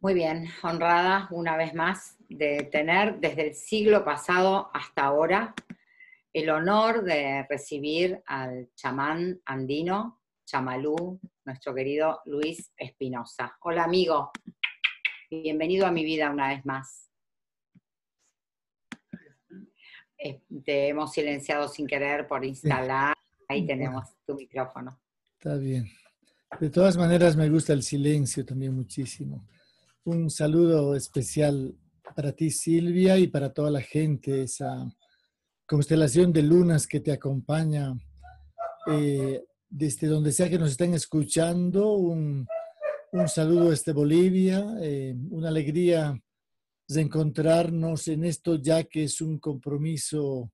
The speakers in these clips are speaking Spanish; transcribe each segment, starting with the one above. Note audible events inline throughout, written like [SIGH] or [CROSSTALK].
Muy bien, honrada una vez más de tener desde el siglo pasado hasta ahora el honor de recibir al chamán andino, chamalú, nuestro querido Luis Espinosa. Hola amigo, bienvenido a mi vida una vez más. Eh, te hemos silenciado sin querer por instalar, ahí tenemos tu micrófono. Está bien. De todas maneras me gusta el silencio también muchísimo. Un saludo especial para ti, Silvia, y para toda la gente, esa constelación de lunas que te acompaña eh, desde donde sea que nos estén escuchando. Un, saludo desde Bolivia, eh, una alegría de encontrarnos en esto ya que es un compromiso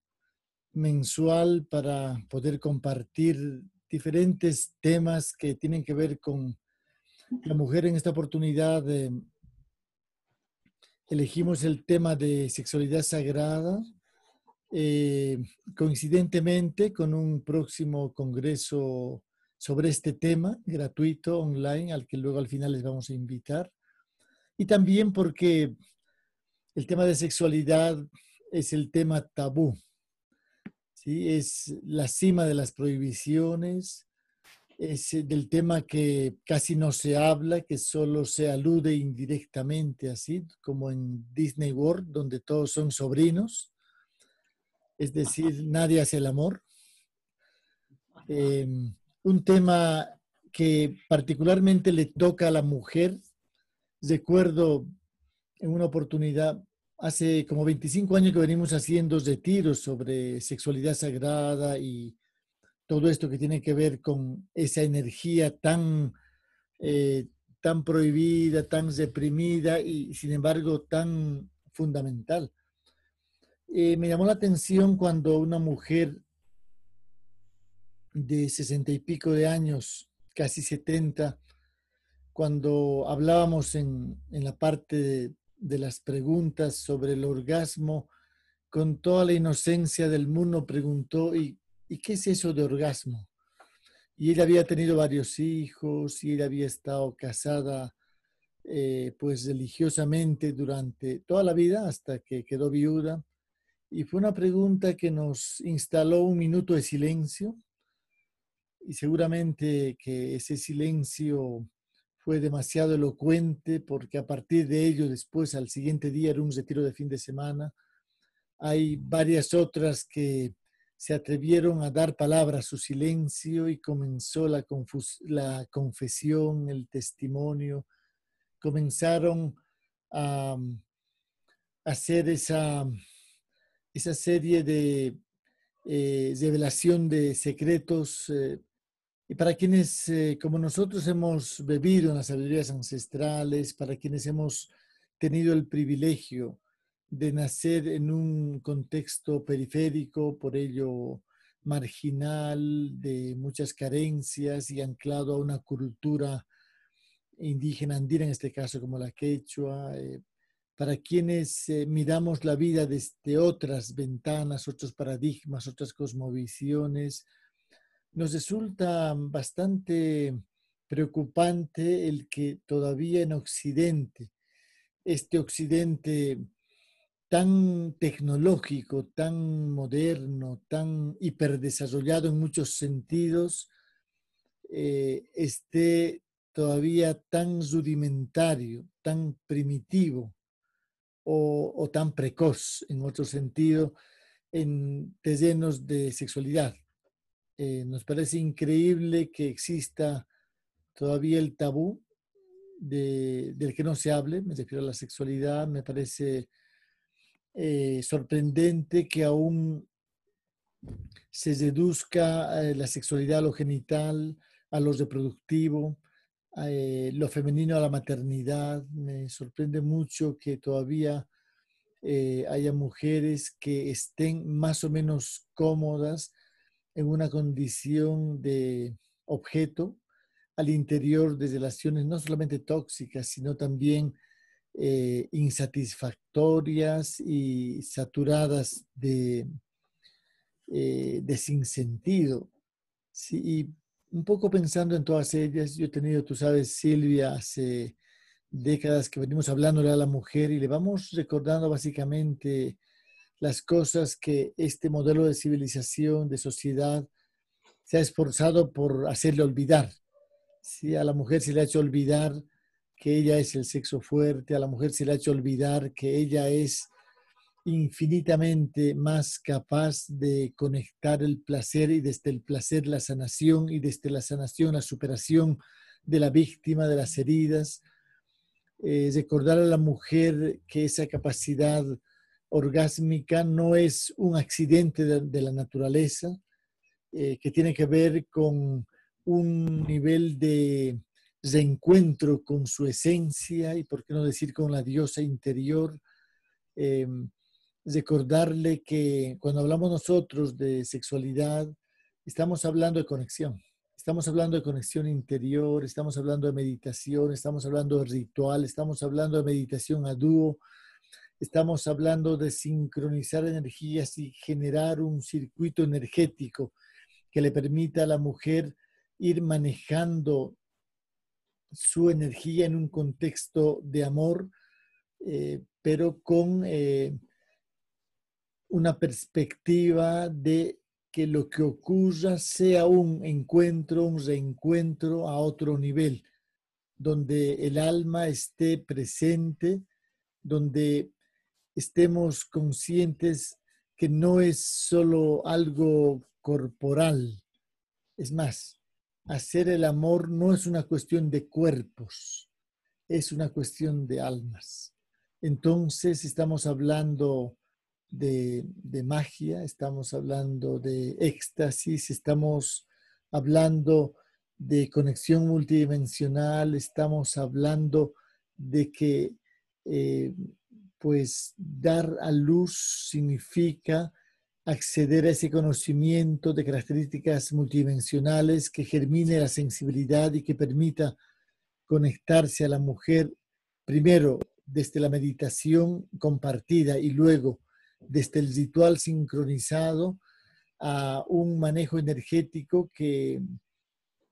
mensual para poder compartir diferentes temas que tienen que ver con la mujer en esta oportunidad. Eh, elegimos el tema de sexualidad sagrada, eh, coincidentemente con un próximo congreso sobre este tema, gratuito, online, al que luego al final les vamos a invitar. Y también porque el tema de sexualidad es el tema tabú, ¿sí? es la cima de las prohibiciones, es del tema que casi no se habla, que solo se alude indirectamente, así como en Disney World, donde todos son sobrinos, es decir, nadie hace el amor. Em, un tema que particularmente le toca a la mujer. Recuerdo en una oportunidad, hace como 25 años que venimos haciendo retiros sobre sexualidad sagrada y todo esto que tiene que ver con esa energía tan, eh, tan prohibida, tan reprimida y sin embargo tan fundamental. Eh, me llamó la atención cuando una mujer de sesenta y pico de años, casi setenta, cuando hablábamos en, la parte de, de, las preguntas sobre el orgasmo, con toda la inocencia del mundo preguntó, ¿y ¿y qué es eso de orgasmo? Y ella había tenido varios hijos y ella había estado casada eh, pues religiosamente durante toda la vida hasta que quedó viuda. Y fue una pregunta que nos instaló un minuto de silencio y seguramente que ese silencio fue demasiado elocuente porque a partir de ello después al siguiente día era un retiro de fin de semana. Hay varias otras que se atrevieron a dar palabra a su silencio y comenzó la, la confesión, el testimonio. Comenzaron a, hacer esa, esa serie de eh, revelación de secretos. Eh, y para quienes, eh, como nosotros, hemos bebido en las sabidurías ancestrales, para quienes hemos tenido el privilegio de nacer en un contexto periférico, por ello marginal, de muchas carencias y anclado a una cultura indígena andina, en este caso como la quechua, eh, para quienes eh, miramos la vida desde otras ventanas, otros paradigmas, otras cosmovisiones, nos resulta bastante preocupante el que todavía en Occidente, este Occidente tan tecnológico, tan moderno, tan hiperdesarrollado en muchos sentidos, eh, esté todavía tan rudimentario, tan primitivo o, tan precoz en otro sentido en terrenos de sexualidad. Eh, nos parece increíble que exista todavía el tabú del que no se hable, me refiero a la sexualidad, me parece eh, sorprendente que aún se deduzca eh, la sexualidad a lo genital, a lo reproductivo, eh, lo femenino a la maternidad. Me sorprende mucho que todavía haya mujeres que estén más o menos cómodas en una condición de objeto al interior de relaciones no solamente tóxicas, sino también eh, insatisfactorias y saturadas de, eh, de sinsentido. Sí, y un poco pensando en todas ellas, yo he tenido, tú sabes, Silvia, hace décadas que venimos hablándole a la mujer y le vamos recordando básicamente las cosas que este modelo de civilización, de sociedad, se ha esforzado por hacerle olvidar. Si a la mujer se le ha hecho olvidar que ella es el sexo fuerte, a la mujer se le ha hecho olvidar que ella es infinitamente más capaz de conectar el placer y desde el placer la sanación y desde la sanación la superación de la víctima, de las heridas. Eh, recordar a la mujer que esa capacidad orgásmica no es un accidente de, la naturaleza, eh, que tiene que ver con un nivel de reencuentro con su esencia y, por qué no decir, con la diosa interior. Em, recordarle que cuando hablamos nosotros de sexualidad, estamos hablando de conexión. Estamos hablando de conexión interior, estamos hablando de meditación, estamos hablando de ritual, estamos hablando de meditación a dúo, estamos hablando de sincronizar energías y generar un circuito energético que le permita a la mujer ir manejando su energía en un contexto de amor, eh, pero con eh, una perspectiva de que lo que ocurra sea un encuentro, un reencuentro a otro nivel, donde el alma esté presente, donde estemos conscientes que no es solo algo corporal. Es más, hacer el amor no es una cuestión de cuerpos, es una cuestión de almas. Entonces estamos hablando de, magia, estamos hablando de éxtasis, estamos hablando de conexión multidimensional, estamos hablando de que eh, pues dar a luz significa acceder a ese conocimiento de características multidimensionales que germine la sensibilidad y que permita conectarse a la mujer primero desde la meditación compartida y luego desde el ritual sincronizado a un manejo energético que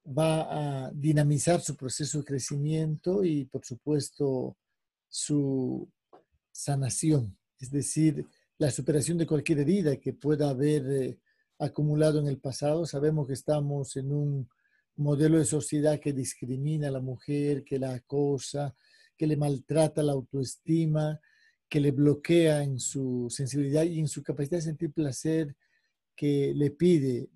va a dinamizar su proceso de crecimiento y, por supuesto, su sanación, es decir, la superación de cualquier herida que pueda haber eh, acumulado en el pasado. Sabemos que estamos en un modelo de sociedad que discrimina a la mujer, que la acosa, que le maltrata la autoestima, que le bloquea en su sensibilidad y en su capacidad de sentir placer, que le pide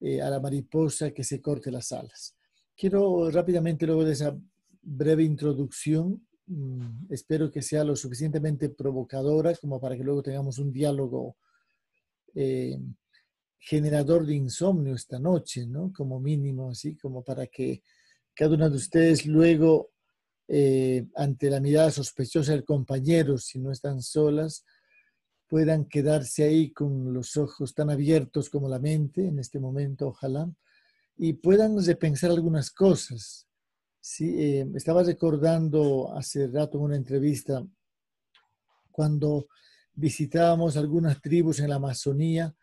eh, a la mariposa que se corte las alas. Quiero rápidamente, luego de esa breve introducción, mm, espero que sea lo suficientemente provocadora como para que luego tengamos un diálogo eh, generador de insomnio esta noche, ¿no? Como mínimo, así como para que cada uno de ustedes luego eh, ante la mirada sospechosa del compañero, si no están solas, puedan quedarse ahí con los ojos tan abiertos como la mente en este momento, ojalá, y puedan repensar algunas cosas. Sí, eh, estaba recordando hace rato en una entrevista cuando visitábamos algunas tribus en la Amazonía,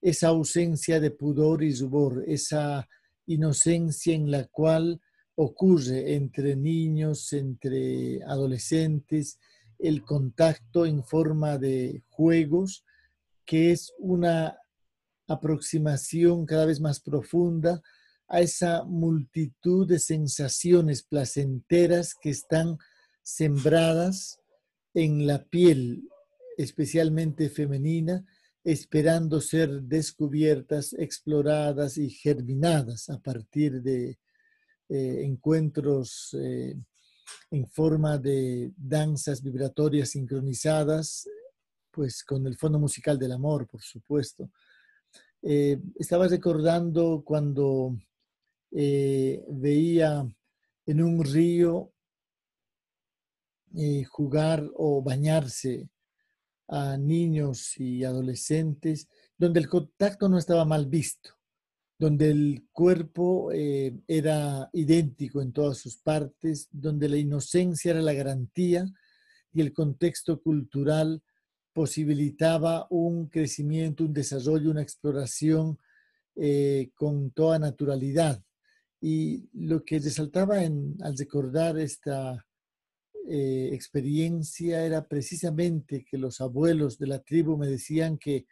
esa ausencia de pudor y rubor, esa inocencia en la cual ocurre entre niños, entre adolescentes, el contacto en forma de juegos, que es una aproximación cada vez más profunda a esa multitud de sensaciones placenteras que están sembradas en la piel, especialmente femenina, esperando ser descubiertas, exploradas y germinadas a partir de eh, encuentros eh, en forma de danzas vibratorias sincronizadas, pues con el fondo musical del amor, por supuesto. Eh, estaba recordando cuando veía en un río jugar o bañarse a niños y adolescentes, donde el contacto no estaba mal visto donde el cuerpo eh, era idéntico en todas sus partes, donde la inocencia era la garantía y el contexto cultural posibilitaba un crecimiento, un desarrollo, una exploración eh, con toda naturalidad. Y lo que resaltaba en, al recordar esta, eh, experiencia era precisamente que los abuelos de la tribu me decían que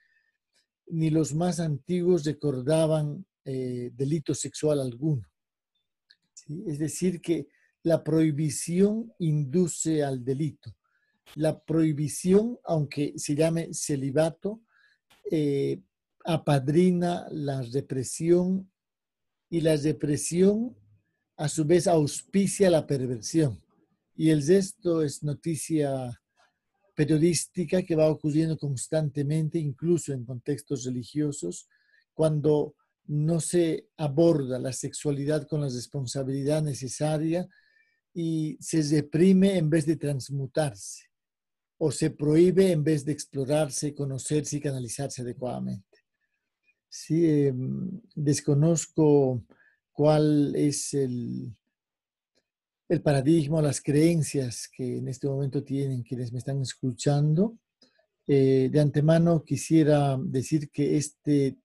ni los más antiguos recordaban eh, delito sexual alguno. Es decir, que la prohibición induce al delito. La prohibición, aunque se llame celibato, eh, apadrina la represión y la represión a su vez auspicia la perversión. Y el resto es noticia periodística que va ocurriendo constantemente, incluso en contextos religiosos, cuando no se aborda la sexualidad con la responsabilidad necesaria y se reprime en vez de transmutarse, o se prohíbe en vez de explorarse, conocerse y canalizarse adecuadamente. Sí, em, desconozco cuál es el, el paradigma, las creencias que en este momento tienen quienes me están escuchando. Eh, de antemano quisiera decir que este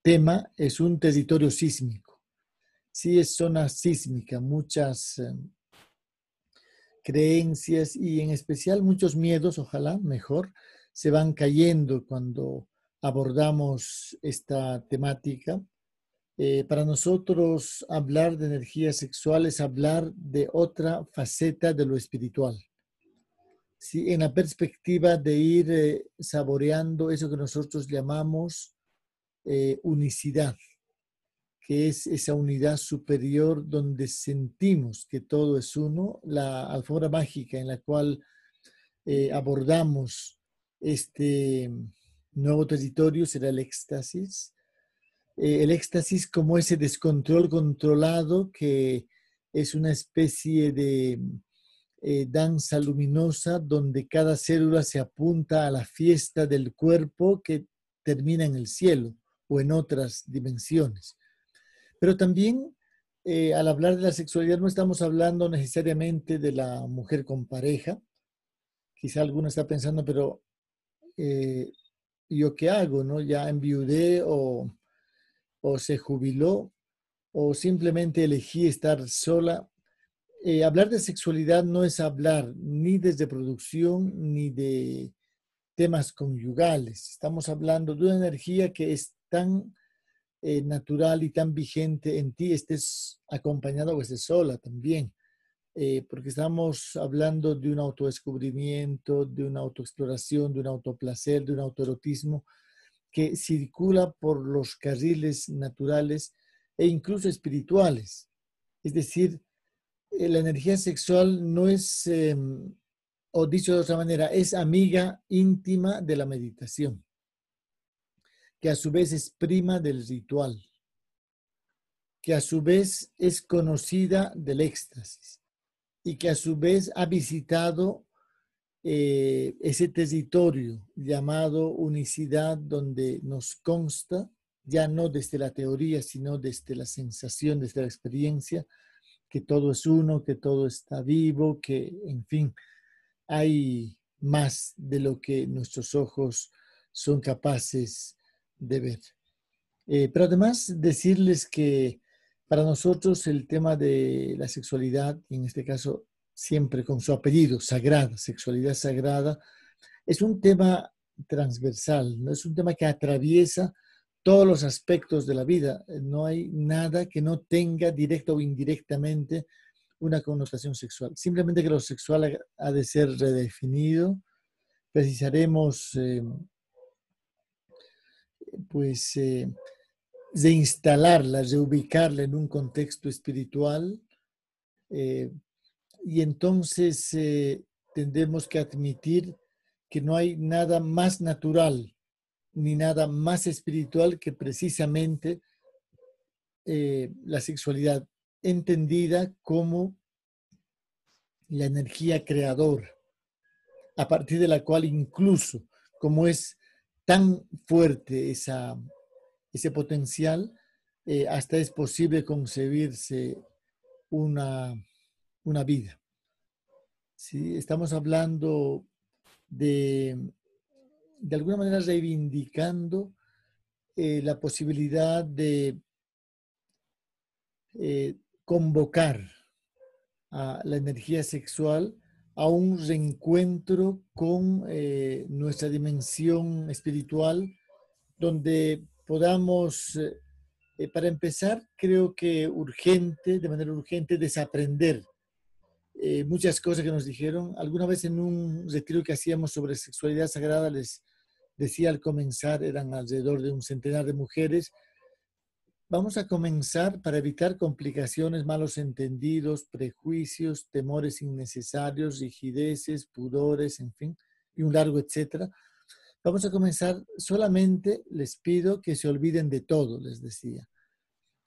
tema es un territorio sísmico. Sí es zona sísmica, muchas em, creencias y en especial muchos miedos, ojalá mejor, se van cayendo cuando abordamos esta temática eh, para nosotros hablar de energía sexual es hablar de otra faceta de lo espiritual. ¿sí? En la perspectiva de ir eh, saboreando eso que nosotros llamamos eh, unicidad, que es esa unidad superior donde sentimos que todo es uno, la alfombra mágica en la cual abordamos este nuevo territorio será el éxtasis eh, el éxtasis como ese descontrol controlado que es una especie de eh, danza luminosa donde cada célula se apunta a la fiesta del cuerpo que termina en el cielo o en otras dimensiones. Pero también eh, al hablar de la sexualidad no estamos hablando necesariamente de la mujer con pareja. Quizá alguno está pensando, pero ¿yo qué hago? ¿No? Ya enviudé o o se jubiló o simplemente elegí estar sola. Eh, hablar de sexualidad no es hablar ni de producción ni de temas conyugales. Estamos hablando de una energía que es tan eh, natural y tan vigente en ti, estés acompañado o estés sola también. Eh, porque estamos hablando de un autodescubrimiento, de una autoexploración, de un autoplacer, de un autoerotismo que circula por los carriles naturales e incluso espirituales. Es decir, eh, la energía sexual no es, em, o dicho de otra manera, es amiga íntima de la meditación, que a su vez es prima del ritual, que a su vez es conocida del éxtasis y que a su vez ha visitado eh, ese territorio llamado unicidad donde nos consta, ya no desde la teoría, sino desde la sensación, desde la experiencia, que todo es uno, que todo está vivo, que, en fin, hay más de lo que nuestros ojos son capaces de ver. Eh, pero además decirles que para nosotros el tema de la sexualidad, en este caso siempre con su apellido, sagrada, sexualidad sagrada, es un tema transversal, no es un tema que atraviesa todos los aspectos de la vida. No hay nada que no tenga directa o indirectamente una connotación sexual. Simplemente que lo sexual ha de ser redefinido. Precisaremos, eh, pues, eh, de instalarla, de ubicarla en un contexto espiritual, eh, y entonces eh, que admitir que no hay nada más natural ni nada más espiritual que precisamente eh, la sexualidad entendida como la energía creadora, a partir de la cual incluso como es tan fuerte esa, ese potencial, eh, hasta es posible concebirse una una vida. ¿Sí? Estamos hablando de, de alguna manera, reivindicando eh, la posibilidad de eh, convocar a la energía sexual a un reencuentro con nuestra dimensión espiritual, donde podamos, eh, para empezar, creo que urgente, de manera urgente, desaprender eh, muchas cosas que nos dijeron. Alguna vez en un retiro que hacíamos sobre sexualidad sagrada les decía al comenzar, eran alrededor de un centenar de mujeres, Vamos a comenzar para evitar complicaciones, malos entendidos, prejuicios, temores innecesarios, rigideces, pudores, en fin, y un largo etcétera. Vamos a comenzar solamente, les pido que se olviden de todo, les decía.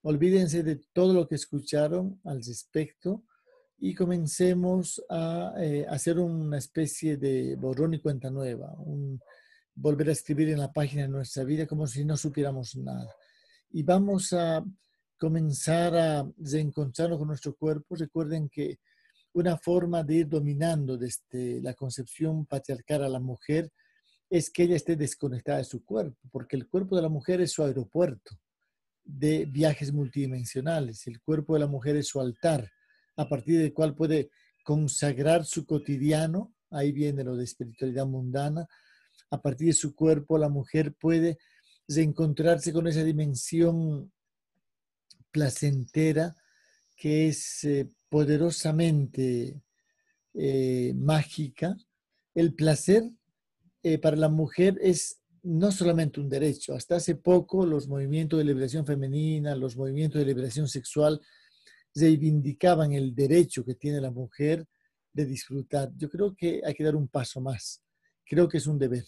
Olvídense de todo lo que escucharon al respecto y comencemos a eh, hacer una especie de borrón y cuenta nueva, volver a escribir en la página de nuestra vida como si no supiéramos nada y vamos a comenzar a reencontrarnos con nuestro cuerpo. Recuerden que una forma de ir dominando desde la concepción patriarcal a la mujer es que ella esté desconectada de su cuerpo, porque el cuerpo de la mujer es su aeropuerto de viajes multidimensionales. El cuerpo de la mujer es su altar, a partir del cual puede consagrar su cotidiano. Ahí viene lo de espiritualidad mundana. A partir de su cuerpo, la mujer puede de encontrarse con esa dimensión placentera que es eh, poderosamente eh, mágica. El placer eh, para la mujer es no solamente un derecho. Hasta hace poco los movimientos de liberación femenina, los movimientos de liberación sexual reivindicaban el derecho que tiene la mujer de disfrutar. Yo creo que hay que dar un paso más. Creo que es un deber.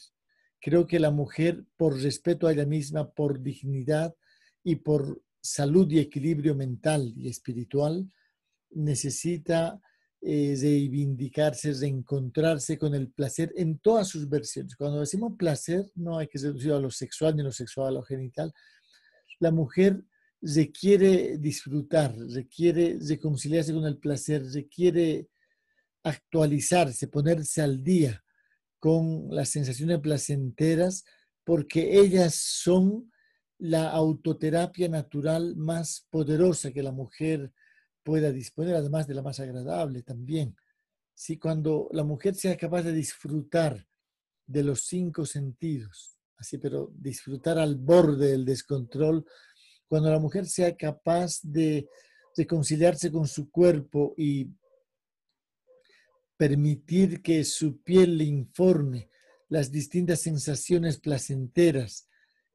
Creo que la mujer, por respeto a ella misma, por dignidad y por salud y equilibrio mental y espiritual, necesita eh, reivindicarse, reencontrarse con el placer en todas sus versiones. Cuando decimos placer, no hay que reducirlo a lo sexual ni lo sexual a lo genital. La mujer requiere disfrutar, requiere reconciliarse con el placer, requiere actualizarse, ponerse al día con las sensaciones placenteras porque ellas son la autoterapia natural más poderosa que la mujer pueda disponer, además de la más agradable también. Si cuando la mujer sea capaz de disfrutar de los cinco sentidos, así, pero disfrutar al borde del descontrol, cuando la mujer sea capaz de reconciliarse con su cuerpo y permitir que su piel le informe las distintas sensaciones placenteras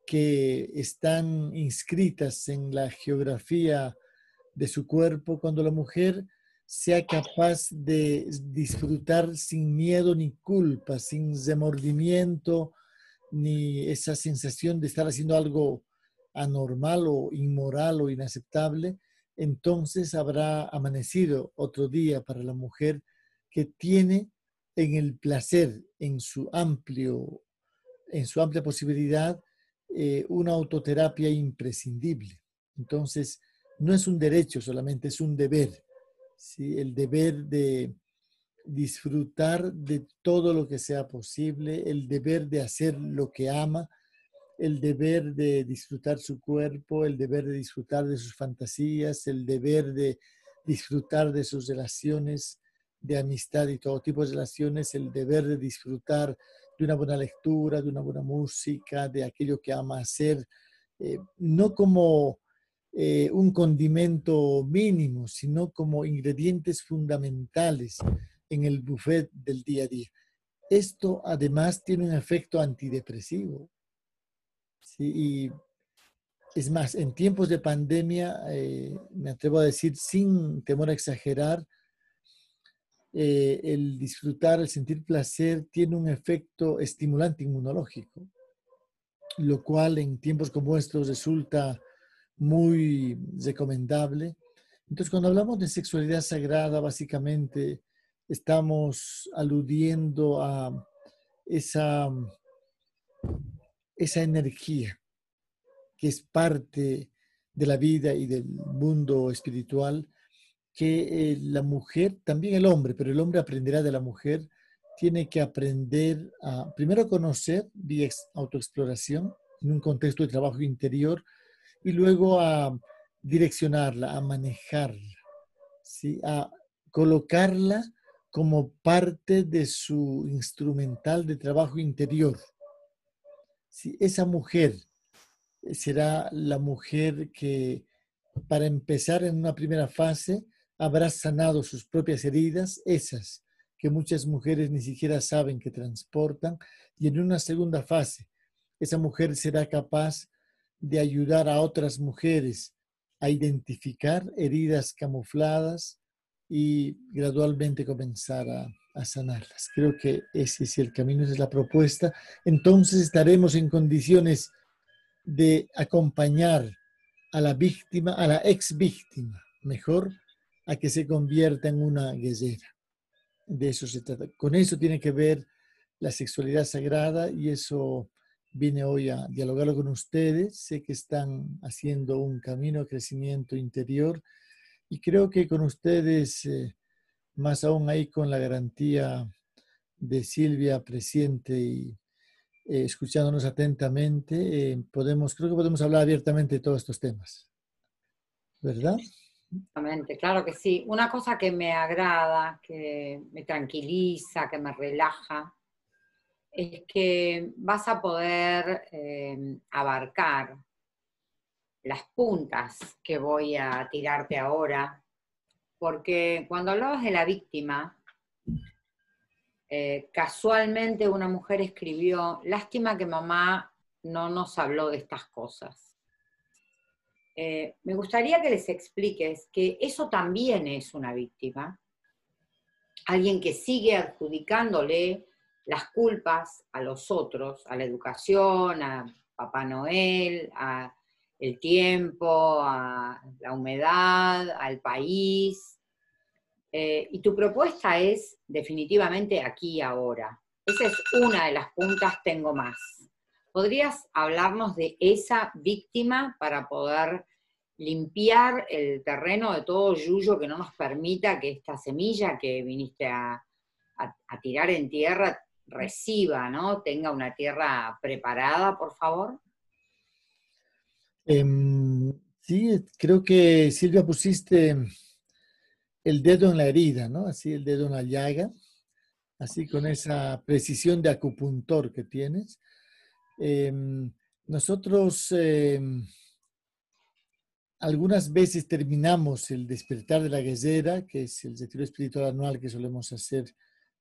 que están inscritas en la geografía de su cuerpo, cuando la mujer sea capaz de disfrutar sin miedo ni culpa, sin remordimiento, ni esa sensación de estar haciendo algo anormal o inmoral o inaceptable, entonces habrá amanecido otro día para la mujer que tiene en el placer, en su amplio, en su amplia posibilidad, eh, una autoterapia imprescindible. Entonces, no es un derecho solamente, es un deber. ¿sí? El deber de disfrutar de todo lo que sea posible, el deber de hacer lo que ama, el deber de disfrutar su cuerpo, el deber de disfrutar de sus fantasías, el deber de disfrutar de sus relaciones de amistad y todo tipo de relaciones, el deber de disfrutar de una buena lectura, de una buena música, de aquello que ama hacer, eh, no como eh, un condimento mínimo, sino como ingredientes fundamentales en el buffet del día a día. Esto además tiene un efecto antidepresivo. Y es más, en tiempos de pandemia, eh, me atrevo a decir sin temor a exagerar, eh, el disfrutar, el sentir placer tiene un efecto estimulante inmunológico, lo cual en tiempos como estos resulta muy recomendable. Entonces, cuando hablamos de sexualidad sagrada, básicamente estamos aludiendo a esa, esa energía que es parte de la vida y del mundo espiritual que eh, la mujer, también el hombre, pero el hombre aprenderá de la mujer, tiene que aprender a primero conocer vía autoexploración en un contexto de trabajo interior y luego a direccionarla, a manejarla, ¿sí? a colocarla como parte de su instrumental de trabajo interior. Si esa mujer será la mujer que, para empezar en una primera fase, habrá sanado sus propias heridas, esas que muchas mujeres ni siquiera saben que transportan, y en una segunda fase, esa mujer será capaz de ayudar a otras mujeres a identificar heridas camufladas y gradualmente comenzar a, sanarlas. Creo que ese es el camino, esa es la propuesta. Entonces estaremos en condiciones de acompañar a la víctima, a la ex víctima, mejor, a que se convierta en una guerrera. De eso se trata. Con eso tiene que ver la sexualidad sagrada y eso vine hoy a dialogarlo con ustedes. Sé que están haciendo un camino de crecimiento interior y creo que con ustedes, eh, más aún ahí con la garantía de Silvia presente y eh, escuchándonos atentamente, eh, podemos, creo que podemos hablar abiertamente de todos estos temas. ¿Verdad? Exactamente, claro que sí. Una cosa que me agrada, que me tranquiliza, que me relaja, es que vas a poder eh, abarcar las puntas que voy a tirarte ahora, porque cuando hablabas de la víctima, eh, casualmente una mujer escribió, lástima que mamá no nos habló de estas cosas. Eh, me gustaría que les expliques que eso también es una víctima, alguien que sigue adjudicándole las culpas a los otros, a la educación, a Papá Noel, a el tiempo, a la humedad, al país. Eh, y tu propuesta es definitivamente aquí y ahora. Esa es una de las puntas, tengo más. ¿Podrías hablarnos de esa víctima para poder limpiar el terreno de todo yuyo que no nos permita que esta semilla que viniste a tirar en tierra reciba, ¿no? Tenga una tierra preparada, por favor. Em, sí, creo que Silvia pusiste el dedo en la herida, ¿no? Así el dedo en la llaga, así con esa precisión de acupuntor que tienes. Em, nosotros em, algunas veces terminamos el despertar de la guerrera, que es el retiro espiritual anual que solemos hacer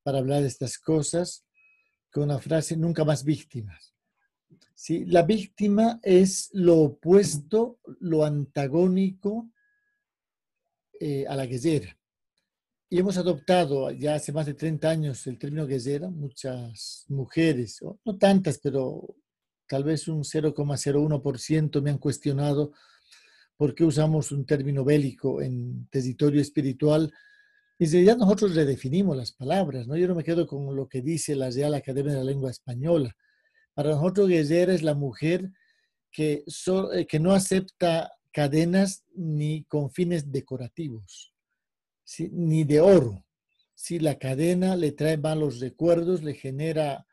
para hablar de estas cosas, con la frase nunca más víctimas. ¿Sí? La víctima es lo opuesto, lo antagónico eh, a la guerrera. Y hemos adoptado ya hace más de 30 años el término guerrera. Muchas mujeres, no tantas, pero tal vez un 0,01% me han cuestionado por qué usamos un término bélico en territorio espiritual y en realidad nosotros redefinimos las palabras, ¿no? Yo no me quedo con lo que dice la Real Academia de la Lengua Española. Para nosotros guerrera es la mujer que, eh, que no acepta cadenas ni con fines decorativos, ni de oro. Si la cadena le trae malos recuerdos, le genera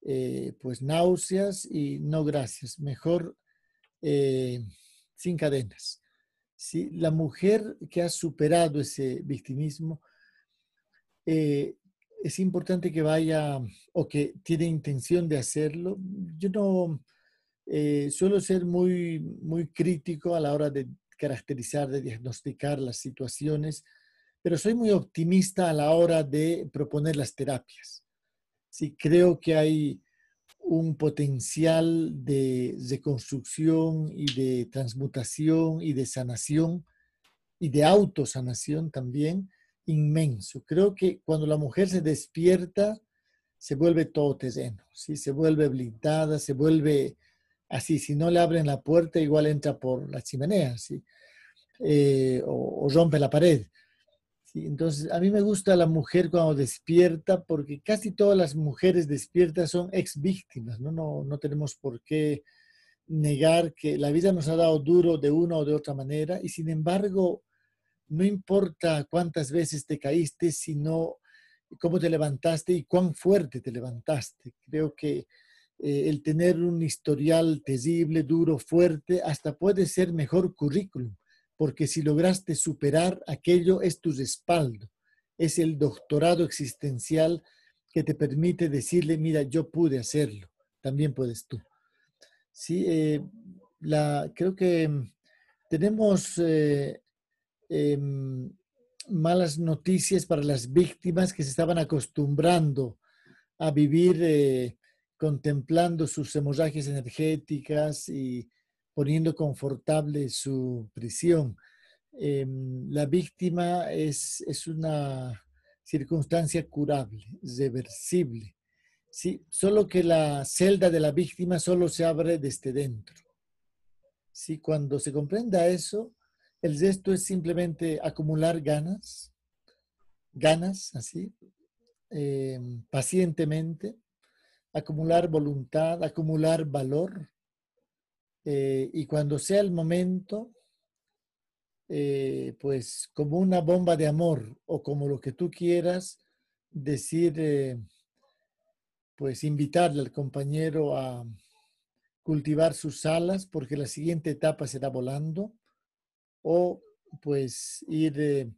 eh, pues náuseas y no gracias. Mejor eh, sin cadenas. ¿Sí? La mujer que ha superado ese victimismo, eh, es importante que vaya o que tiene intención de hacerlo. Yo no eh, suelo ser muy, muy crítico a la hora de caracterizar, de diagnosticar las situaciones, pero soy muy optimista a la hora de proponer las terapias. Sí, creo que hay un potencial de reconstrucción y de transmutación y de sanación y de autosanación también inmenso. Creo que cuando la mujer se despierta, se vuelve todo terreno, ¿sí? se vuelve blindada, se vuelve así. Si no le abren la puerta, igual entra por la chimenea ¿sí? Eh, o rompe la pared. Entonces, a mí me gusta la mujer cuando despierta, porque casi todas las mujeres despiertas son ex víctimas, ¿no? No, tenemos por qué negar que la vida nos ha dado duro de una o de otra manera, y sin embargo, no importa cuántas veces te caíste, sino cómo te levantaste y cuán fuerte te levantaste. Creo que eh, el tener un historial terrible, duro, fuerte, hasta puede ser mejor currículum porque si lograste superar aquello es tu respaldo. es el doctorado existencial que te permite decirle, mira, yo pude hacerlo, también puedes tú. Sí, eh, la, creo que mm, tenemos eh, em, malas noticias para las víctimas que se estaban acostumbrando a vivir eh, contemplando sus hemorragias energéticas y poniendo confortable su prisión. Em, la víctima es, es, una circunstancia curable, reversible. ¿sí? Solo que la celda de la víctima solo se abre desde dentro. ¿sí? Cuando se comprenda eso, el resto es simplemente acumular ganas, ganas, así, em, pacientemente, acumular voluntad, acumular valor. Eh, y cuando sea el momento, eh, pues como una bomba de amor o como lo que tú quieras, decir, eh, pues invitarle al compañero a cultivar sus alas porque la siguiente etapa será volando o pues ir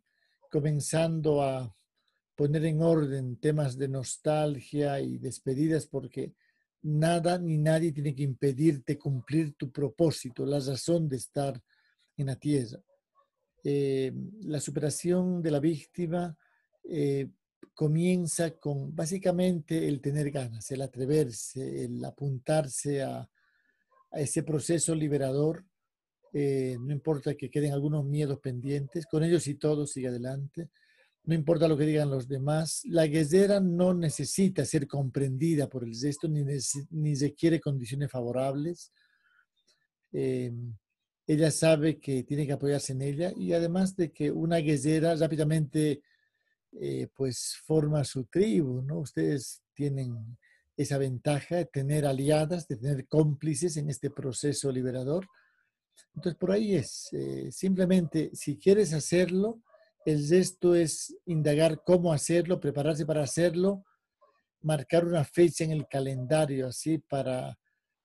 comenzando a poner en orden temas de nostalgia y despedidas porque nada ni nadie tiene que impedirte cumplir tu propósito, la razón de estar en la tierra. Eh, la superación de la víctima eh, comienza con básicamente el tener ganas, el atreverse, el apuntarse a, ese proceso liberador. Eh, no importa que queden algunos miedos pendientes, con ellos y todo sigue adelante. No importa lo que digan los demás, la guerrera no necesita ser comprendida por el resto ni, ni requiere condiciones favorables. Ella sabe que tiene que apoyarse en ella y además de que una guerrera rápidamente eh, pues forma su tribu, ¿no? Ustedes tienen esa ventaja de tener aliadas, de tener cómplices en este proceso liberador. Entonces, por ahí es. Eh, simplemente, si quieres hacerlo, el resto es indagar cómo hacerlo, prepararse para hacerlo, marcar una fecha en el calendario, así, para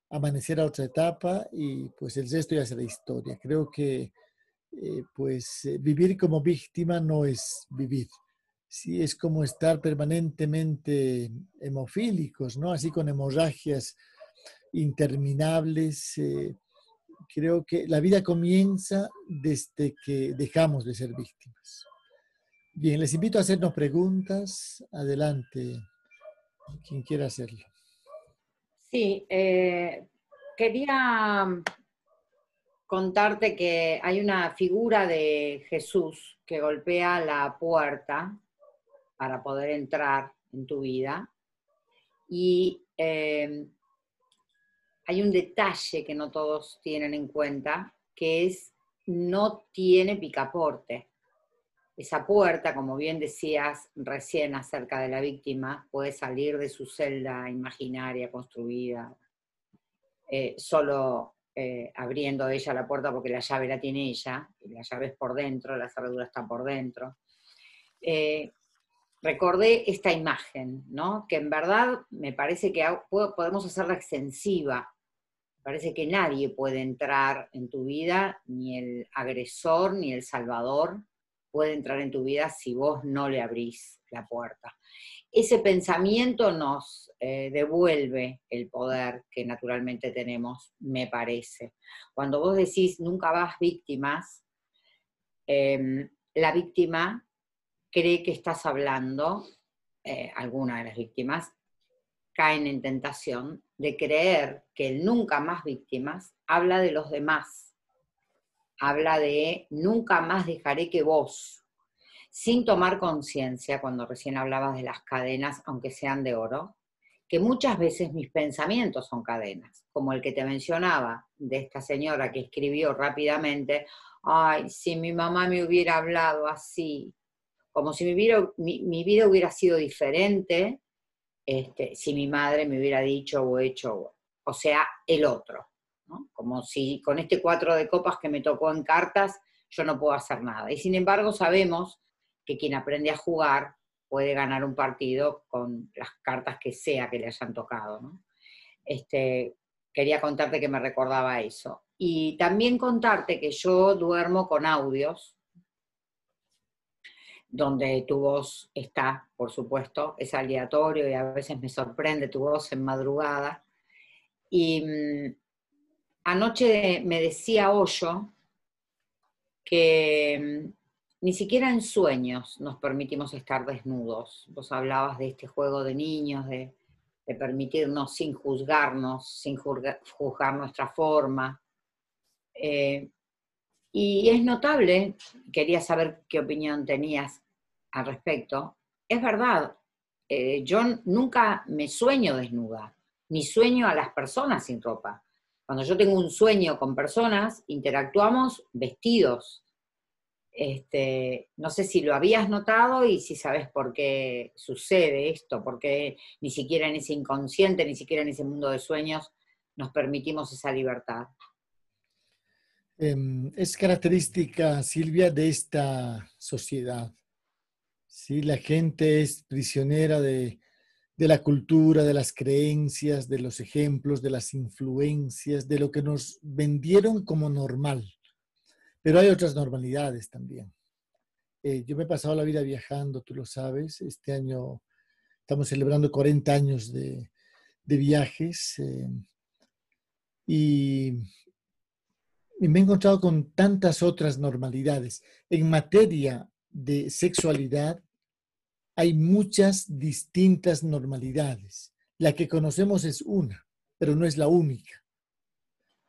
amanecer a otra etapa y pues el resto ya será historia. Creo que eh, pues eh, vivir como víctima no es vivir. Sí, es como estar permanentemente hemofílicos, ¿no? Así con hemorragias interminables. Eh, creo que la vida comienza desde que dejamos de ser víctimas. Bien, les invito a hacernos preguntas. Adelante, quien quiera hacerlo. Sí, eh, quería contarte que hay una figura de Jesús que golpea la puerta para poder entrar en tu vida y eh, hay un detalle que no todos tienen en cuenta, que es no tiene picaporte esa puerta, como bien decías recién acerca de la víctima, puede salir de su celda imaginaria construida, eh, solo eh, abriendo ella la puerta porque la llave la tiene ella, y la llave es por dentro, la cerradura está por dentro. Eh, recordé esta imagen, ¿no? que en verdad me parece que podemos hacerla extensiva. Parece que nadie puede entrar en tu vida, ni el agresor, ni el salvador, puede entrar en tu vida si vos no le abrís la puerta. Ese pensamiento nos eh, devuelve el poder que naturalmente tenemos, me parece. Cuando vos decís nunca vas víctimas, em, la víctima cree que estás hablando, eh, alguna de las víctimas caen en tentación de creer que el nunca más víctimas habla de los demás habla de nunca más dejaré que vos, sin tomar conciencia, cuando recién hablabas de las cadenas, aunque sean de oro, que muchas veces mis pensamientos son cadenas, como el que te mencionaba de esta señora que escribió rápidamente, ay, si mi mamá me hubiera hablado así, como si mi vida, mi, vida hubiera sido diferente este, si mi madre me hubiera dicho o hecho, o sea, el otro. Como si con este cuatro de copas que me tocó en cartas, yo no puedo hacer nada. Y sin embargo sabemos que quien aprende a jugar puede ganar un partido con las cartas que sea que le hayan tocado, Este, quería contarte que me recordaba eso. Y también contarte que yo duermo con audios donde tu voz está, por supuesto, es aleatorio y a veces me sorprende tu voz en madrugada. Y mm, anoche me decía Hoyo que mm, ni siquiera en sueños nos permitimos estar desnudos. Vos hablabas de este juego de niños, de, permitirnos sin juzgarnos, sin juzgar, nuestra forma. Eh, y es notable, quería saber qué opinión tenías al respecto. Es verdad, eh, yo nunca me sueño desnuda, ni sueño a las personas sin ropa. Cuando yo tengo un sueño con personas, interactuamos vestidos. Este, no sé si lo habías notado y si sabes por qué sucede esto, porque ni siquiera en ese inconsciente, ni siquiera en ese mundo de sueños nos permitimos esa libertad. Em, es característica, Silvia, de esta sociedad. ¿sí? La gente es prisionera de, la cultura, de las creencias, de los ejemplos, de las influencias, de lo que nos vendieron como normal. Pero hay otras normalidades también. Eh, yo me he pasado la vida viajando, tú lo sabes. Este año estamos celebrando 40 años de, viajes. Eh, y me he encontrado con tantas otras normalidades. En materia de sexualidad hay muchas distintas normalidades. La que conocemos es una, pero no es la única.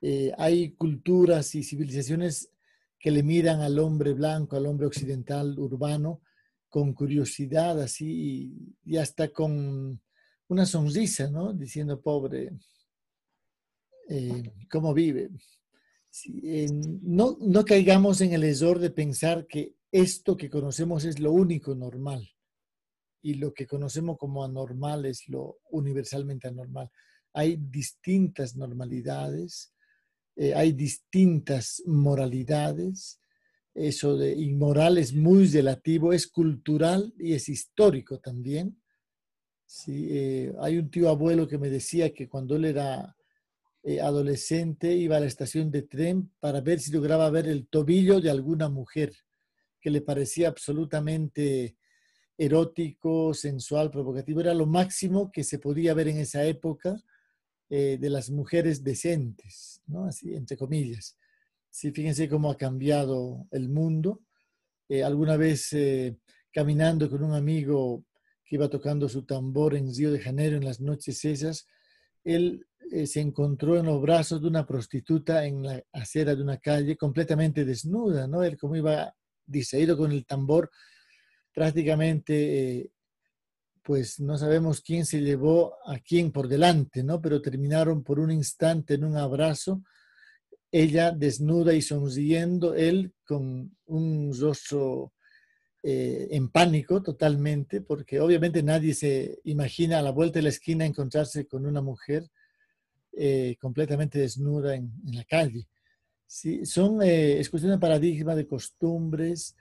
Eh, hay culturas y civilizaciones que le miran al hombre blanco, al hombre occidental urbano, con curiosidad así y hasta con una sonrisa, ¿no? Diciendo, pobre, eh, ¿cómo vive? no, no caigamos en el error de pensar que esto que conocemos es lo único normal y lo que conocemos como anormal es lo universalmente anormal. Hay distintas normalidades, eh, hay distintas moralidades. Eso de inmoral es muy relativo, es cultural y es histórico también. Sí, eh, hay un tío abuelo que me decía que cuando él era eh, adolescente iba a la estación de tren para ver si lograba ver el tobillo de alguna mujer que le parecía absolutamente erótico, sensual, provocativo. Era lo máximo que se podía ver en esa época eh, de las mujeres decentes, ¿no? Así, entre comillas. Sí, fíjense cómo ha cambiado el mundo. Eh, alguna vez caminando con un amigo que iba tocando su tambor en Río de Janeiro en las noches esas, él eh, se encontró en los brazos de una prostituta en la acera de una calle completamente desnuda, ¿no? Él como iba distraído con el tambor, prácticamente, eh, pues no sabemos quién se llevó a quién por delante, ¿no? Pero terminaron por un instante en un abrazo, ella desnuda y sonriendo, él con un rostro eh, en pánico totalmente, porque obviamente nadie se imagina a la vuelta de la esquina encontrarse con una mujer eh, completamente desnuda en, la calle. ¿sí? Son, es cuestión de paradigma, de costumbres.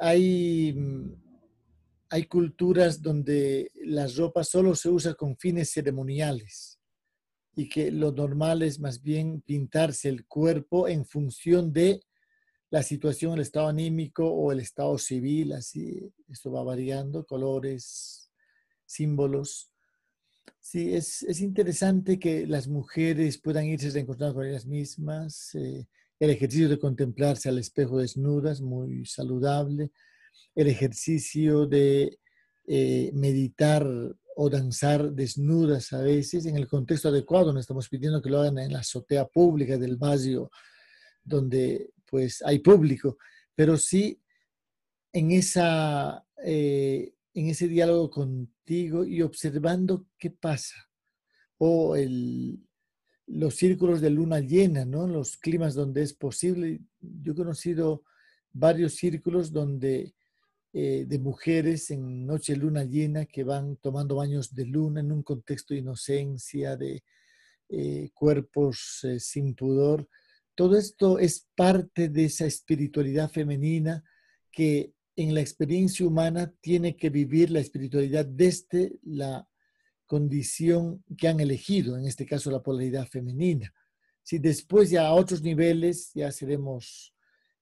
Hay, hay culturas donde la ropa solo se usa con fines ceremoniales y que lo normal es más bien pintarse el cuerpo en función de la situación, el estado anímico o el estado civil, así, esto va variando, colores, símbolos. Sí, es, es, interesante que las mujeres puedan irse reencontrando con ellas mismas. Eh, el ejercicio de contemplarse al espejo desnudas, muy saludable. El ejercicio de eh, meditar o danzar desnudas a veces en el contexto adecuado. No estamos pidiendo que lo hagan en la azotea pública del barrio donde pues hay público, pero sí en esa eh, en ese diálogo contigo y observando qué pasa. O los círculos de luna llena, ¿no? Los climas donde es posible. Yo he conocido varios círculos donde eh, de mujeres en noche luna llena que van tomando baños de luna en un contexto de inocencia, de eh, cuerpos eh, sin pudor. Todo esto es parte de esa espiritualidad femenina que en la experiencia humana tiene que vivir la espiritualidad desde la condición que han elegido, en este caso la polaridad femenina. Si después ya a otros niveles ya seremos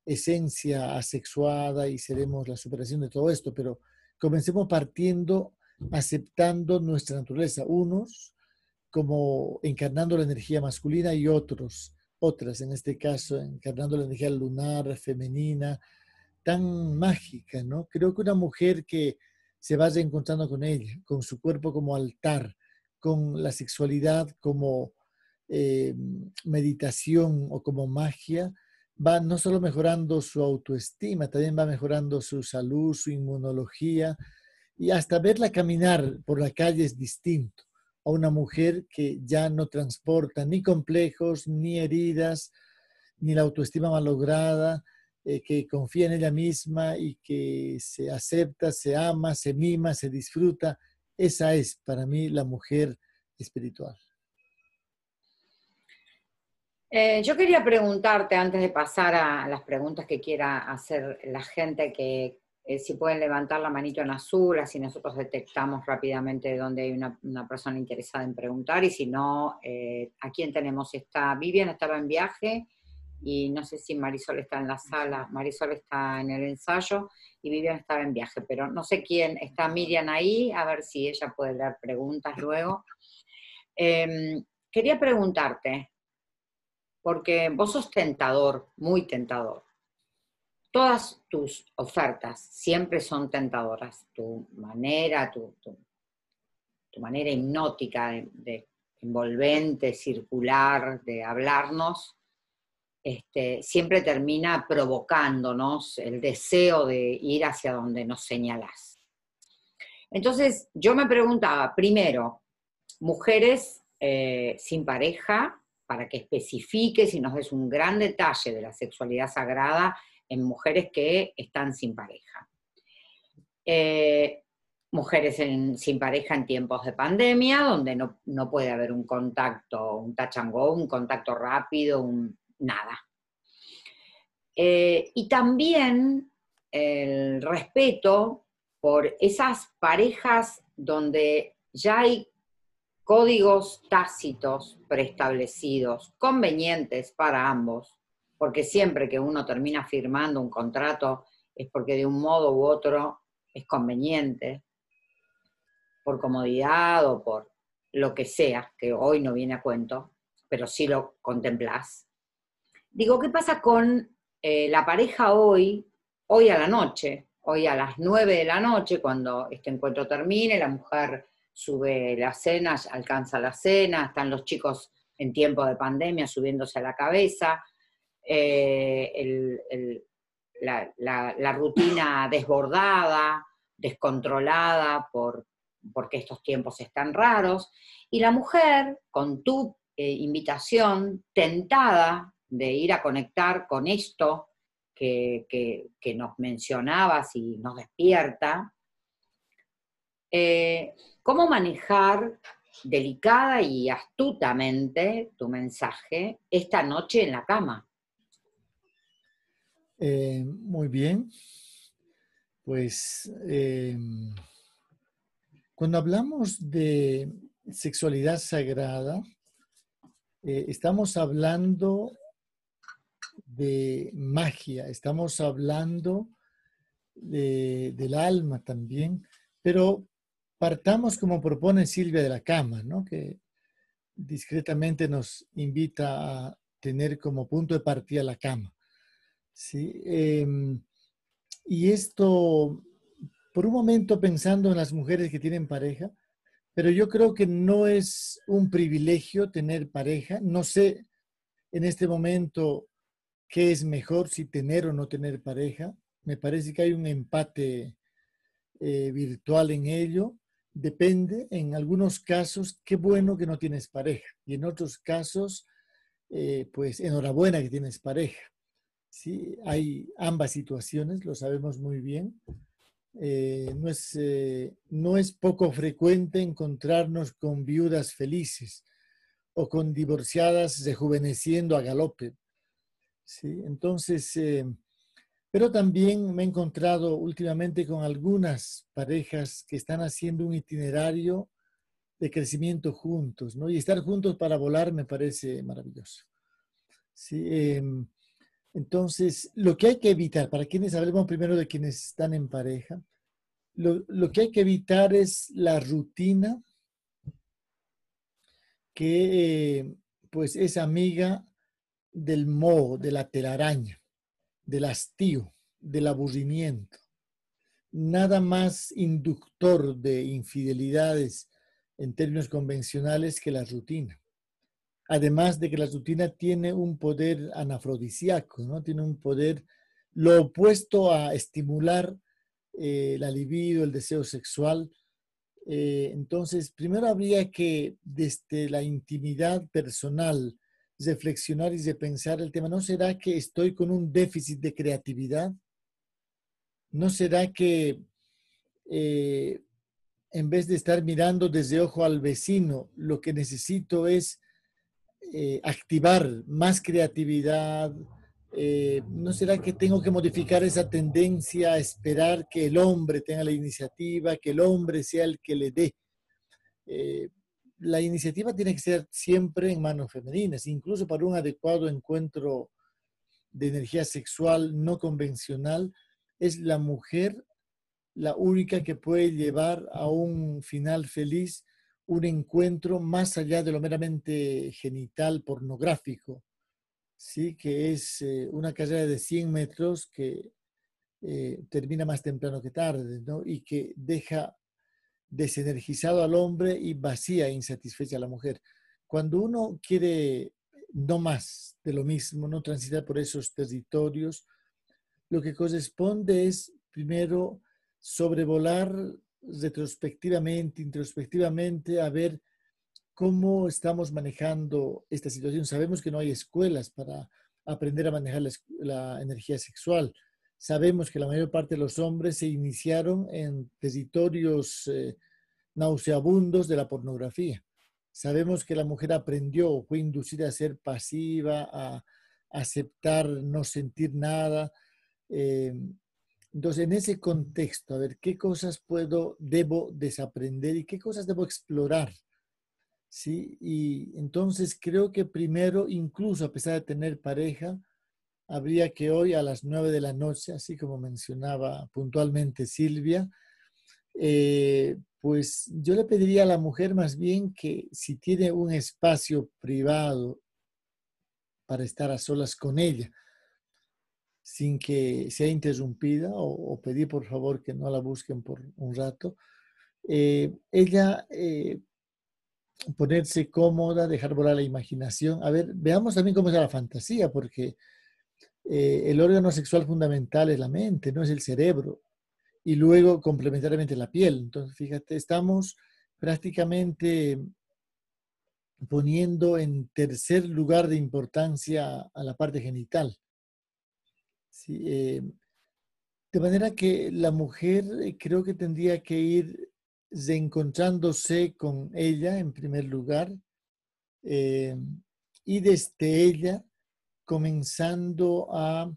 esencia asexuada y seremos la superación de todo esto, pero comencemos partiendo aceptando nuestra naturaleza, unos como encarnando la energía masculina y otros, otras en este caso, encarnando la energía lunar, femenina, tan mágica, ¿no? Creo que una mujer que se vaya encontrando con ella, con su cuerpo como altar, con la sexualidad como eh, meditación o como magia, va no solo mejorando su autoestima, también va mejorando su salud, su inmunología y hasta verla caminar por la calle es distinto a una mujer que ya no transporta ni complejos, ni heridas, ni la autoestima malograda, eh, que confía en ella misma y que se acepta, se ama, se mima, se disfruta. Esa es para mí la mujer espiritual. Eh, yo quería preguntarte, antes de pasar a las preguntas que quiera hacer la gente, que eh, si pueden levantar la manito en azul, así nosotros detectamos rápidamente dónde hay una, persona interesada en preguntar, y si no, ¿a quién tenemos? Está, Vivian estaba en viaje, y no sé si Marisol está en la sala, Marisol está en el ensayo, y Vivian estaba en viaje, pero no sé quién, está Miriam ahí, a ver si ella puede leer preguntas luego. Em, quería preguntarte, porque vos sos tentador, muy tentador. Todas tus ofertas siempre son tentadoras. Tu manera, tu, manera hipnótica, de, envolvente, circular, de hablarnos, este, siempre termina provocándonos el deseo de ir hacia donde nos señalás. Entonces, yo me preguntaba, primero, mujeres eh, sin pareja, para que especifiques y nos des un gran detalle de la sexualidad sagrada en mujeres que están sin pareja. Eh, mujeres sin pareja en tiempos de pandemia, donde no, puede haber un contacto, un touch un contacto rápido, un, nada. Eh, y también el respeto por esas parejas donde ya hay códigos tácitos preestablecidos, convenientes para ambos, porque siempre que uno termina firmando un contrato es porque de un modo u otro es conveniente, por comodidad o por lo que sea, que hoy no viene a cuento, pero sí lo contemplás. Digo, ¿qué pasa con eh, la pareja hoy, hoy a la noche, hoy a las nueve de la noche, cuando este encuentro termine, la mujer sube la cena, alcanza la cena, están los chicos en tiempo de pandemia subiéndose a la cabeza, eh, la, rutina desbordada, descontrolada por, porque estos tiempos están raros, y la mujer, con tu eh, invitación, tentada de ir a conectar con esto que, que nos mencionabas y nos despierta, eh, ¿Cómo manejar delicada y astutamente tu mensaje esta noche en la cama? Eh, muy bien. Pues em, cuando hablamos de sexualidad sagrada, eh, estamos hablando de magia, estamos hablando del alma también, pero partamos como propone Silvia de la Cama, ¿no? que discretamente nos invita a tener como punto de partida la cama. ¿sí? Em, y esto, por un momento pensando en las mujeres que tienen pareja, pero yo creo que no es un privilegio tener pareja. No sé en este momento qué es mejor, si tener o no tener pareja. Me parece que hay un empate eh, virtual en ello depende, en algunos casos, qué bueno que no tienes pareja. Y en otros casos, eh, pues enhorabuena que tienes pareja. ¿sí? Hay ambas situaciones, lo sabemos muy bien. Eh, no, es, no es poco frecuente encontrarnos con viudas felices o con divorciadas rejuveneciendo a galope. ¿Sí? Entonces, pero también me he encontrado últimamente con algunas parejas que están haciendo un itinerario de crecimiento juntos, ¿no? Y estar juntos para volar me parece maravilloso. Sí, em, Entonces, lo que hay que evitar, para quienes hablemos primero de quienes están en pareja, lo, lo que hay que evitar es la rutina que eh, pues es amiga del moho, de la telaraña, del hastío, del aburrimiento. Nada más inductor de infidelidades en términos convencionales que la rutina. Además de que la rutina tiene un poder anafrodisíaco, ¿no? Tiene un poder lo opuesto a estimular eh, la libido, el deseo sexual. Eh, entonces, primero habría que desde la intimidad personal reflexionar y repensar el tema. ¿No será que estoy con un déficit de creatividad? ¿No será que eh, en vez de estar mirando desde ojo al vecino, lo que necesito es eh, activar más creatividad? Eh, ¿No será que tengo que modificar esa tendencia a esperar que el hombre tenga la iniciativa, que el hombre sea el que le dé? La iniciativa tiene que ser siempre en manos femeninas, incluso para un adecuado encuentro de energía sexual no convencional, es la mujer la única que puede llevar a un final feliz un encuentro más allá de lo meramente genital pornográfico, ¿sí? que es eh, una carrera de 100 metros que eh, termina más temprano que tarde ¿no? y que deja desenergizado al hombre y vacía e insatisfecha a la mujer. Cuando uno quiere no más de lo mismo, no transitar por esos territorios, lo que corresponde es primero sobrevolar retrospectivamente, introspectivamente, a ver cómo estamos manejando esta situación. Sabemos que no hay escuelas para aprender a manejar la, energía sexual. Sabemos que la mayor parte de los hombres se iniciaron en territorios eh, nauseabundos de la pornografía. Sabemos que la mujer aprendió fue inducida a ser pasiva, a aceptar no sentir nada. Eh, entonces, en ese contexto, a ver qué cosas puedo, debo desaprender y qué cosas debo explorar. ¿Sí? Y entonces creo que primero, incluso a pesar de tener pareja, habría que hoy a las nueve de la noche, así como mencionaba puntualmente Silvia, eh, pues yo le pediría a la mujer más bien que si tiene un espacio privado para estar a solas con ella, sin que sea interrumpida o, pedir por favor que no la busquen por un rato, eh, ella eh, ponerse cómoda, dejar volar la imaginación. A ver, veamos también cómo es la fantasía, porque eh, el órgano sexual fundamental es la mente, no es el cerebro. Y luego complementariamente la piel. Entonces, fíjate, estamos prácticamente poniendo en tercer lugar de importancia a la parte genital. Eh, de manera que la mujer eh, creo que tendría que ir reencontrándose con ella en primer lugar y desde ella comenzando a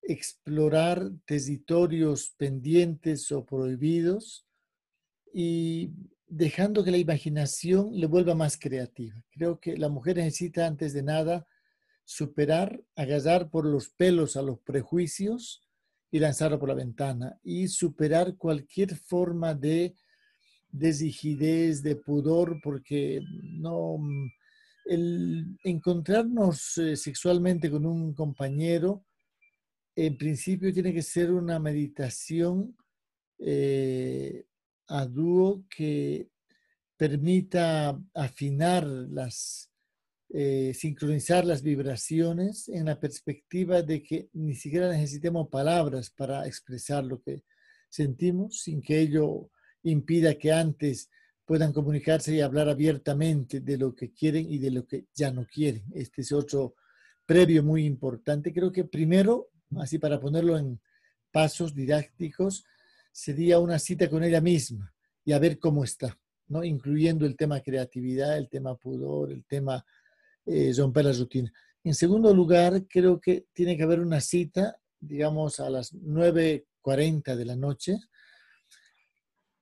explorar territorios pendientes o prohibidos y dejando que la imaginación le vuelva más creativa. Creo que la mujer necesita antes de nada superar, agarrar por los pelos a los prejuicios y lanzarlo por la ventana y superar cualquier forma de desrigidez, de pudor, porque no el encontrarnos eh, sexualmente con un compañero, en principio tiene que ser una meditación eh, a dúo que permita afinar las, eh, sincronizar las vibraciones en la perspectiva de que ni siquiera necesitemos palabras para expresar lo que sentimos, sin que ello impida que antes puedan comunicarse y hablar abiertamente de lo que quieren y de lo que ya no quieren. Este es otro previo muy importante. Creo que primero, así para ponerlo en pasos didácticos, sería una cita con ella misma y a ver cómo está, ¿no? incluyendo el tema creatividad, el tema pudor, el tema eh, romper la rutina. En segundo lugar, creo que tiene que haber una cita, digamos, a las 9.40 de la noche,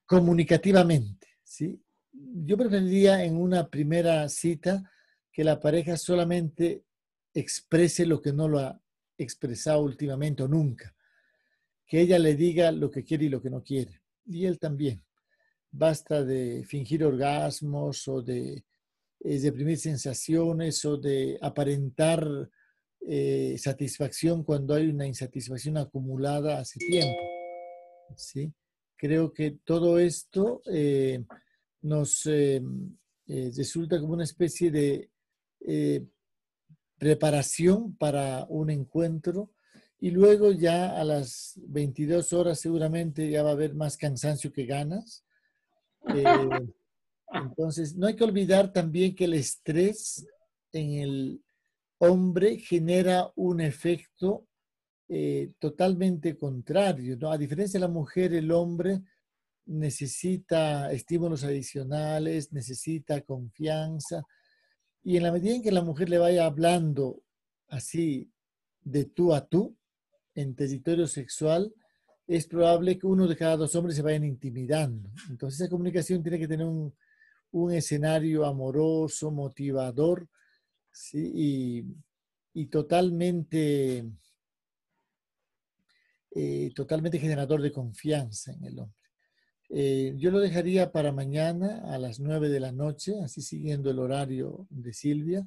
comunicativamente ¿sí? Yo preferiría en una primera cita que la pareja solamente exprese lo que no lo ha expresado últimamente o nunca. Que ella le diga lo que quiere y lo que no quiere. Y él también. Basta de fingir orgasmos o de eh, deprimir sensaciones o de aparentar eh, satisfacción cuando hay una insatisfacción acumulada hace tiempo. ¿sí? Creo que todo esto eh, nos resulta como una especie de preparación para un encuentro y luego ya a las 22 horas seguramente ya va a haber más cansancio que ganas. Eh, [LAUGHS] entonces, no hay que olvidar también que el estrés en el hombre genera un efecto eh, totalmente contrario. ¿no? A diferencia de la mujer, el hombre necesita estímulos adicionales, necesita confianza, y en la medida en que la mujer le vaya hablando así de tú a tú en territorio sexual, es probable que uno de cada dos hombres se vayan intimidando. Entonces esa comunicación tiene que tener un, escenario amoroso, motivador y, totalmente, eh, totalmente generador de confianza en el hombre. Eh, yo lo dejaría para mañana a las nueve de la noche, así siguiendo el horario de Silvia,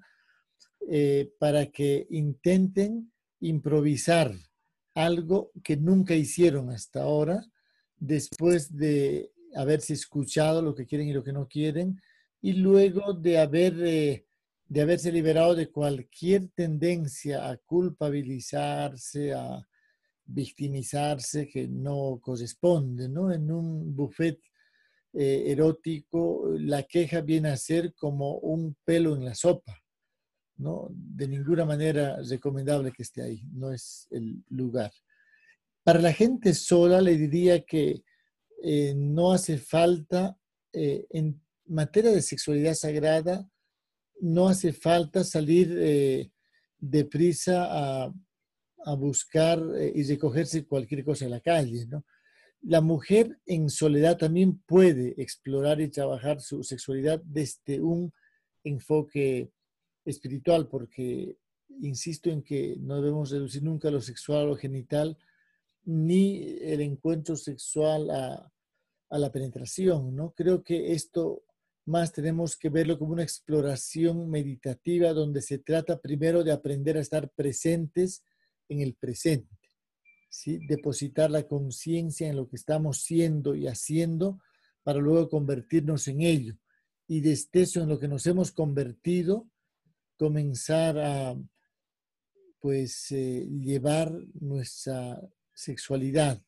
eh, para que intenten improvisar algo que nunca hicieron hasta ahora, después de haberse escuchado lo que quieren y lo que no quieren, y luego de, haber, eh, de haberse liberado de cualquier tendencia a culpabilizarse, a, victimizarse que no corresponde, ¿no? En un buffet eh, erótico, la queja viene a ser como un pelo en la sopa, ¿no? De ninguna manera recomendable que esté ahí, no es el lugar. Para la gente sola le diría que eh, no hace falta, eh, en materia de sexualidad sagrada, no hace falta salir deprisa a a buscar eh, y recogerse cualquier cosa en la calle, ¿no? La mujer en soledad también puede explorar y trabajar su sexualidad desde un enfoque espiritual, porque insisto en que no debemos reducir nunca lo sexual o genital, ni el encuentro sexual a, a la penetración, ¿no? Creo que esto más tenemos que verlo como una exploración meditativa donde se trata primero de aprender a estar presentes en el presente, ¿sí? depositar la conciencia en lo que estamos siendo y haciendo para luego convertirnos en ello. Y desde eso en lo que nos hemos convertido, comenzar a pues eh, llevar nuestra sexualidad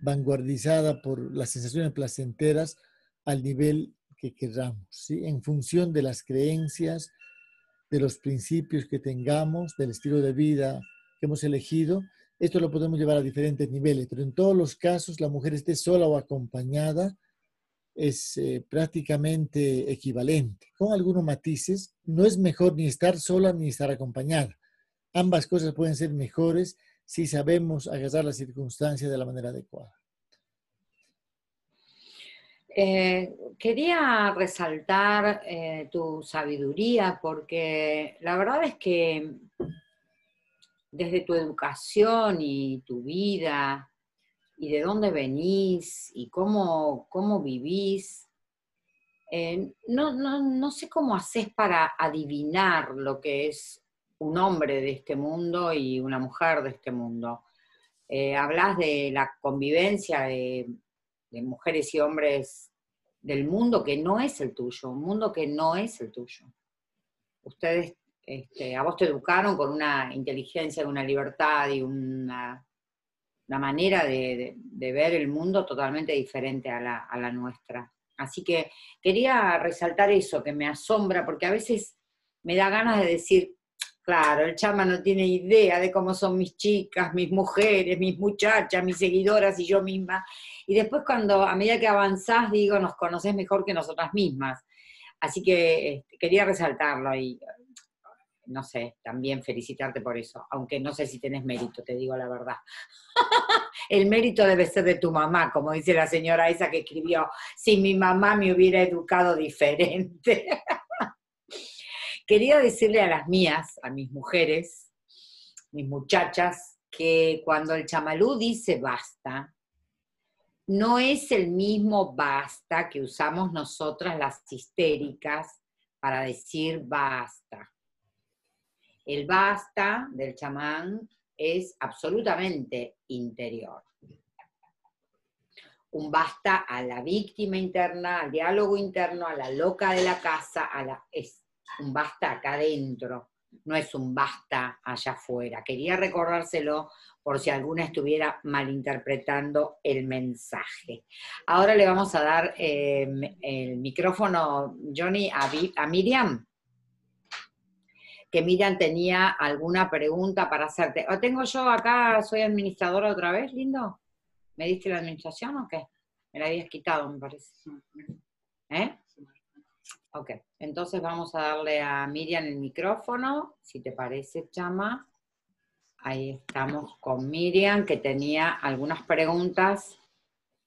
vanguardizada por las sensaciones placenteras al nivel que queramos, ¿sí? en función de las creencias, de los principios que tengamos, del estilo de vida hemos elegido. Esto lo podemos llevar a diferentes niveles, pero en todos los casos, la mujer esté sola o acompañada, es eh, prácticamente equivalente, con algunos matices. No es mejor ni estar sola ni estar acompañada. Ambas cosas pueden ser mejores si sabemos agarrar las circunstancias de la manera adecuada. Eh, quería resaltar eh, tu sabiduría porque la verdad es que desde tu educación y tu vida y de dónde venís y cómo, cómo vivís. Eh, no, no, sé cómo haces para adivinar lo que es un hombre de este mundo y una mujer de este mundo. Eh, hablas de la convivencia de, de mujeres y hombres del mundo que no es el tuyo, un mundo que no es el tuyo. Ustedes este, a vos te educaron con una inteligencia, una libertad y una, manera de, ver el mundo totalmente diferente a la, nuestra. Así que quería resaltar eso que me asombra, porque a veces me da ganas de decir, claro, el chama no tiene idea de cómo son mis chicas, mis mujeres, mis muchachas, mis seguidoras y yo misma. Y después cuando a medida que avanzás, digo, nos conoces mejor que nosotras mismas. Así que este, quería resaltarlo y no sé, también felicitarte por eso, aunque no sé si tenés mérito, te digo la verdad. [LAUGHS] El mérito debe ser de tu mamá, como dice la señora esa que escribió, si mi mamá me hubiera educado diferente. [LAUGHS] Quería decirle a las mías, a mis mujeres, mis muchachas, que cuando el chamalú dice basta, no es el mismo basta que usamos nosotras las histéricas para decir basta. El basta del chamán es absolutamente interior. Un basta a la víctima interna, al diálogo interno, a la loca de la casa, a la, es un basta acá adentro, no es un basta allá afuera. Quería recordárselo por si alguna estuviera malinterpretando el mensaje. Ahora le vamos a dar em, el micrófono, Johnny, a, a Miriam que Miriam tenía alguna pregunta para hacerte. ¿O tengo yo acá, soy administradora otra vez, lindo? ¿Me diste la administración o qué? Me la habías quitado, me parece. ¿Eh? Ok, entonces vamos a darle a Miriam el micrófono, si te parece, Chama. Ahí estamos con Miriam, que tenía algunas preguntas,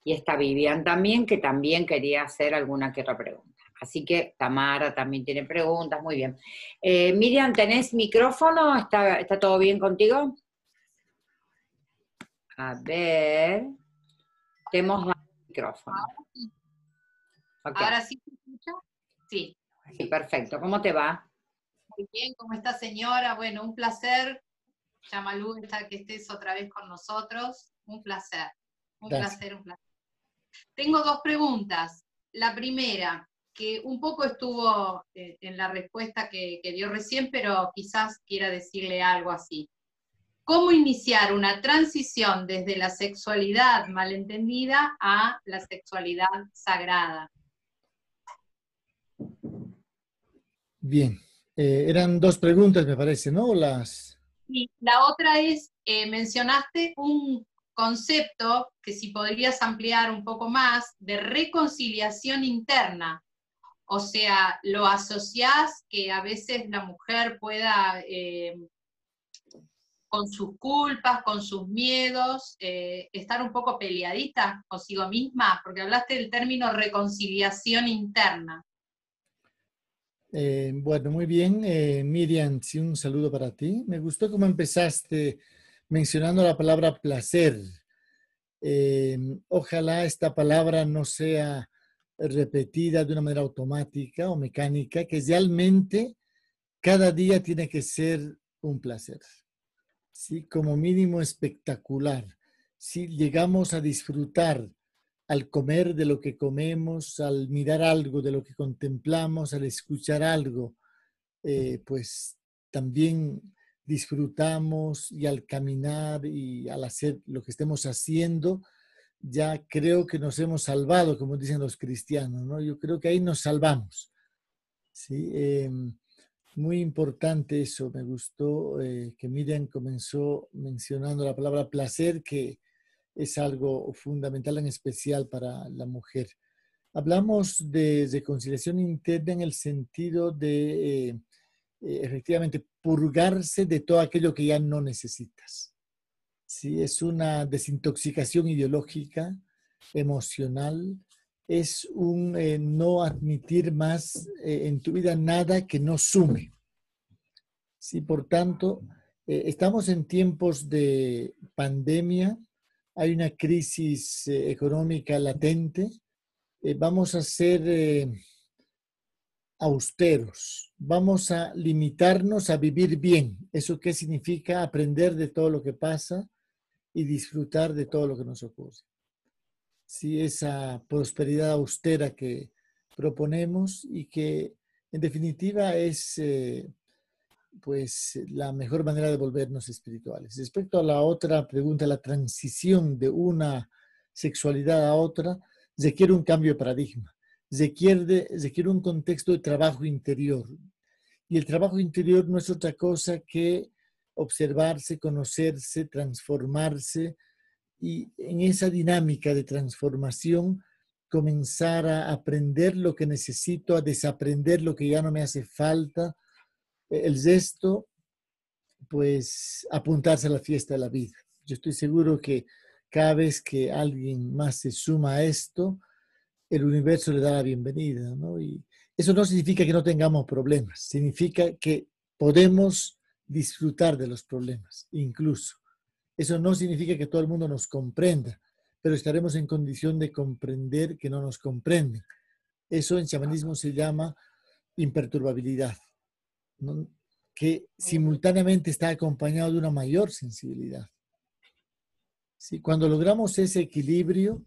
y está Vivian también, que también quería hacer alguna que otra pregunta. Así que Tamara también tiene preguntas, muy bien. Eh, Miriam, ¿tenés micrófono? ¿Está, ¿Está todo bien contigo? A ver, tenemos micrófono. Ahora sí se escucha. Sí. Sí, perfecto. ¿Cómo te va? Muy bien, ¿cómo está señora? Bueno, un placer. Yamalú, que estés otra vez con nosotros. Un placer. Un placer, un placer. Tengo dos preguntas. La primera, que un poco estuvo eh, en la respuesta que, dio recién, pero quizás quiera decirle algo así. ¿Cómo iniciar una transición desde la sexualidad malentendida a la sexualidad sagrada? Bien, eh, eran dos preguntas, me parece, ¿no? Las... Y la otra es, eh, mencionaste un concepto que si podrías ampliar un poco más, de reconciliación interna. O sea, lo asociás que a veces la mujer pueda, eh, con sus culpas, con sus miedos, eh, estar un poco peleadita consigo misma, porque hablaste del término reconciliación interna. Eh, bueno, muy bien. Miriam, sí, un saludo para ti. Me gustó cómo empezaste mencionando la palabra placer. ojalá esta palabra no sea repetida de una manera automática o mecánica, que realmente cada día tiene que ser un placer, ¿sí? como mínimo espectacular. Si llegamos a disfrutar al comer de lo que comemos, al mirar algo de lo que contemplamos, al escuchar algo, eh, pues también disfrutamos y al caminar y al hacer lo que estemos haciendo, ya creo que nos hemos salvado, como dicen los cristianos, ¿no? Yo creo que ahí nos salvamos. ¿sí? Em, muy importante eso, me gustó eh, que Miriam comenzó mencionando la palabra placer, que es algo fundamental en especial para la mujer. Hablamos de reconciliación interna en el sentido de eh, eh, efectivamente purgarse de todo aquello que ya no necesitas. ¿Sí? es una desintoxicación ideológica, emocional, es un eh, no admitir más eh, en tu vida nada que no sume. Sí, por tanto, eh, estamos en tiempos de pandemia, hay una crisis económica latente, vamos a ser austeros, vamos a limitarnos a vivir bien. ¿Eso qué significa? Aprender de todo lo que pasa, y disfrutar de todo lo que nos ocurre. Sí, esa prosperidad austera que proponemos y que en definitiva es eh, pues la mejor manera de volvernos espirituales. Respecto a la otra pregunta, la transición de una sexualidad a otra requiere un cambio de paradigma, requiere, requiere un contexto de trabajo interior. Y el trabajo interior no es otra cosa que observarse, conocerse, transformarse y en esa dinámica de transformación comenzar a aprender lo que necesito, a desaprender lo que ya no me hace falta. El resto, pues apuntarse a la fiesta de la vida. Yo estoy seguro que cada vez que alguien más se suma a esto, el universo le da la bienvenida, ¿no? Y eso no significa que no tengamos problemas, significa que podemos disfrutar de los problemas, incluso. Eso no significa que todo el mundo nos comprenda, pero estaremos en condición de comprender que no nos comprenden. Eso en chamanismo se llama imperturbabilidad, que simultáneamente está acompañado de una mayor sensibilidad. ¿Sí? Cuando logramos ese equilibrio,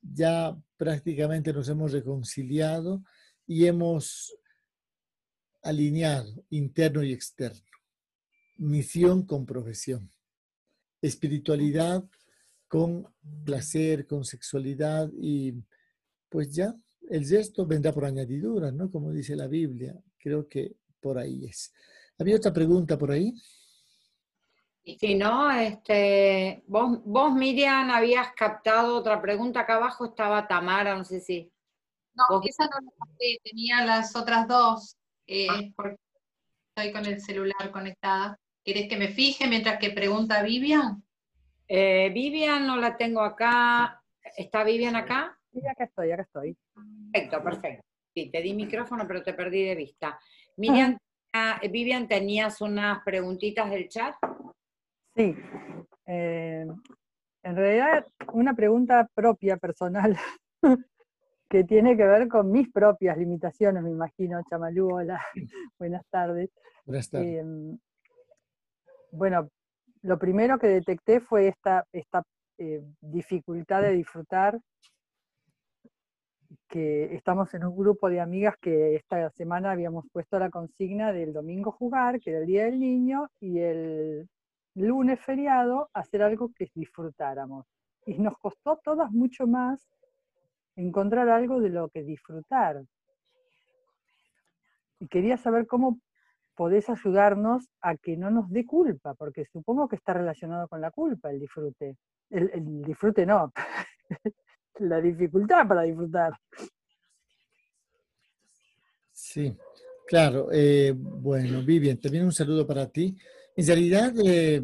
ya prácticamente nos hemos reconciliado y hemos alineado interno y externo, misión con profesión, espiritualidad con placer, con sexualidad y pues ya el gesto vendrá por añadidura, ¿no? Como dice la Biblia, creo que por ahí es. ¿Había otra pregunta por ahí? Si no, este, vos, vos, Miriam, habías captado otra pregunta. Acá abajo estaba Tamara, no sé si. No, esa no la capté, tenía las otras dos, eh, ah. porque estoy con el celular conectada. ¿Querés que me fije mientras que pregunta Vivian? Eh, Vivian no la tengo acá. ¿Está Vivian acá? Sí, acá estoy, acá estoy. Perfecto, perfecto. Sí, te di micrófono, pero te perdí de vista. Miriam, ah, Vivian, ¿tenías unas preguntitas del chat? Sí. Eh, en realidad, una pregunta propia, personal, [LAUGHS] que tiene que ver con mis propias limitaciones, me imagino. Chamalú, hola, [LAUGHS] buenas tardes. Buenas tardes. Bueno, lo primero que detecté fue esta, eh, dificultad de disfrutar, que estamos en un grupo de amigas que esta semana habíamos puesto la consigna del domingo jugar, que era el Día del Niño, y el lunes feriado hacer algo que disfrutáramos. Y nos costó todas mucho más encontrar algo de lo que disfrutar. Y quería saber cómo podés ayudarnos a que no nos dé culpa, porque supongo que está relacionado con la culpa el disfrute. El, disfrute no, [LAUGHS] la dificultad para disfrutar. Sí, claro. Eh, bueno, Vivian, también un saludo para ti. En realidad, eh,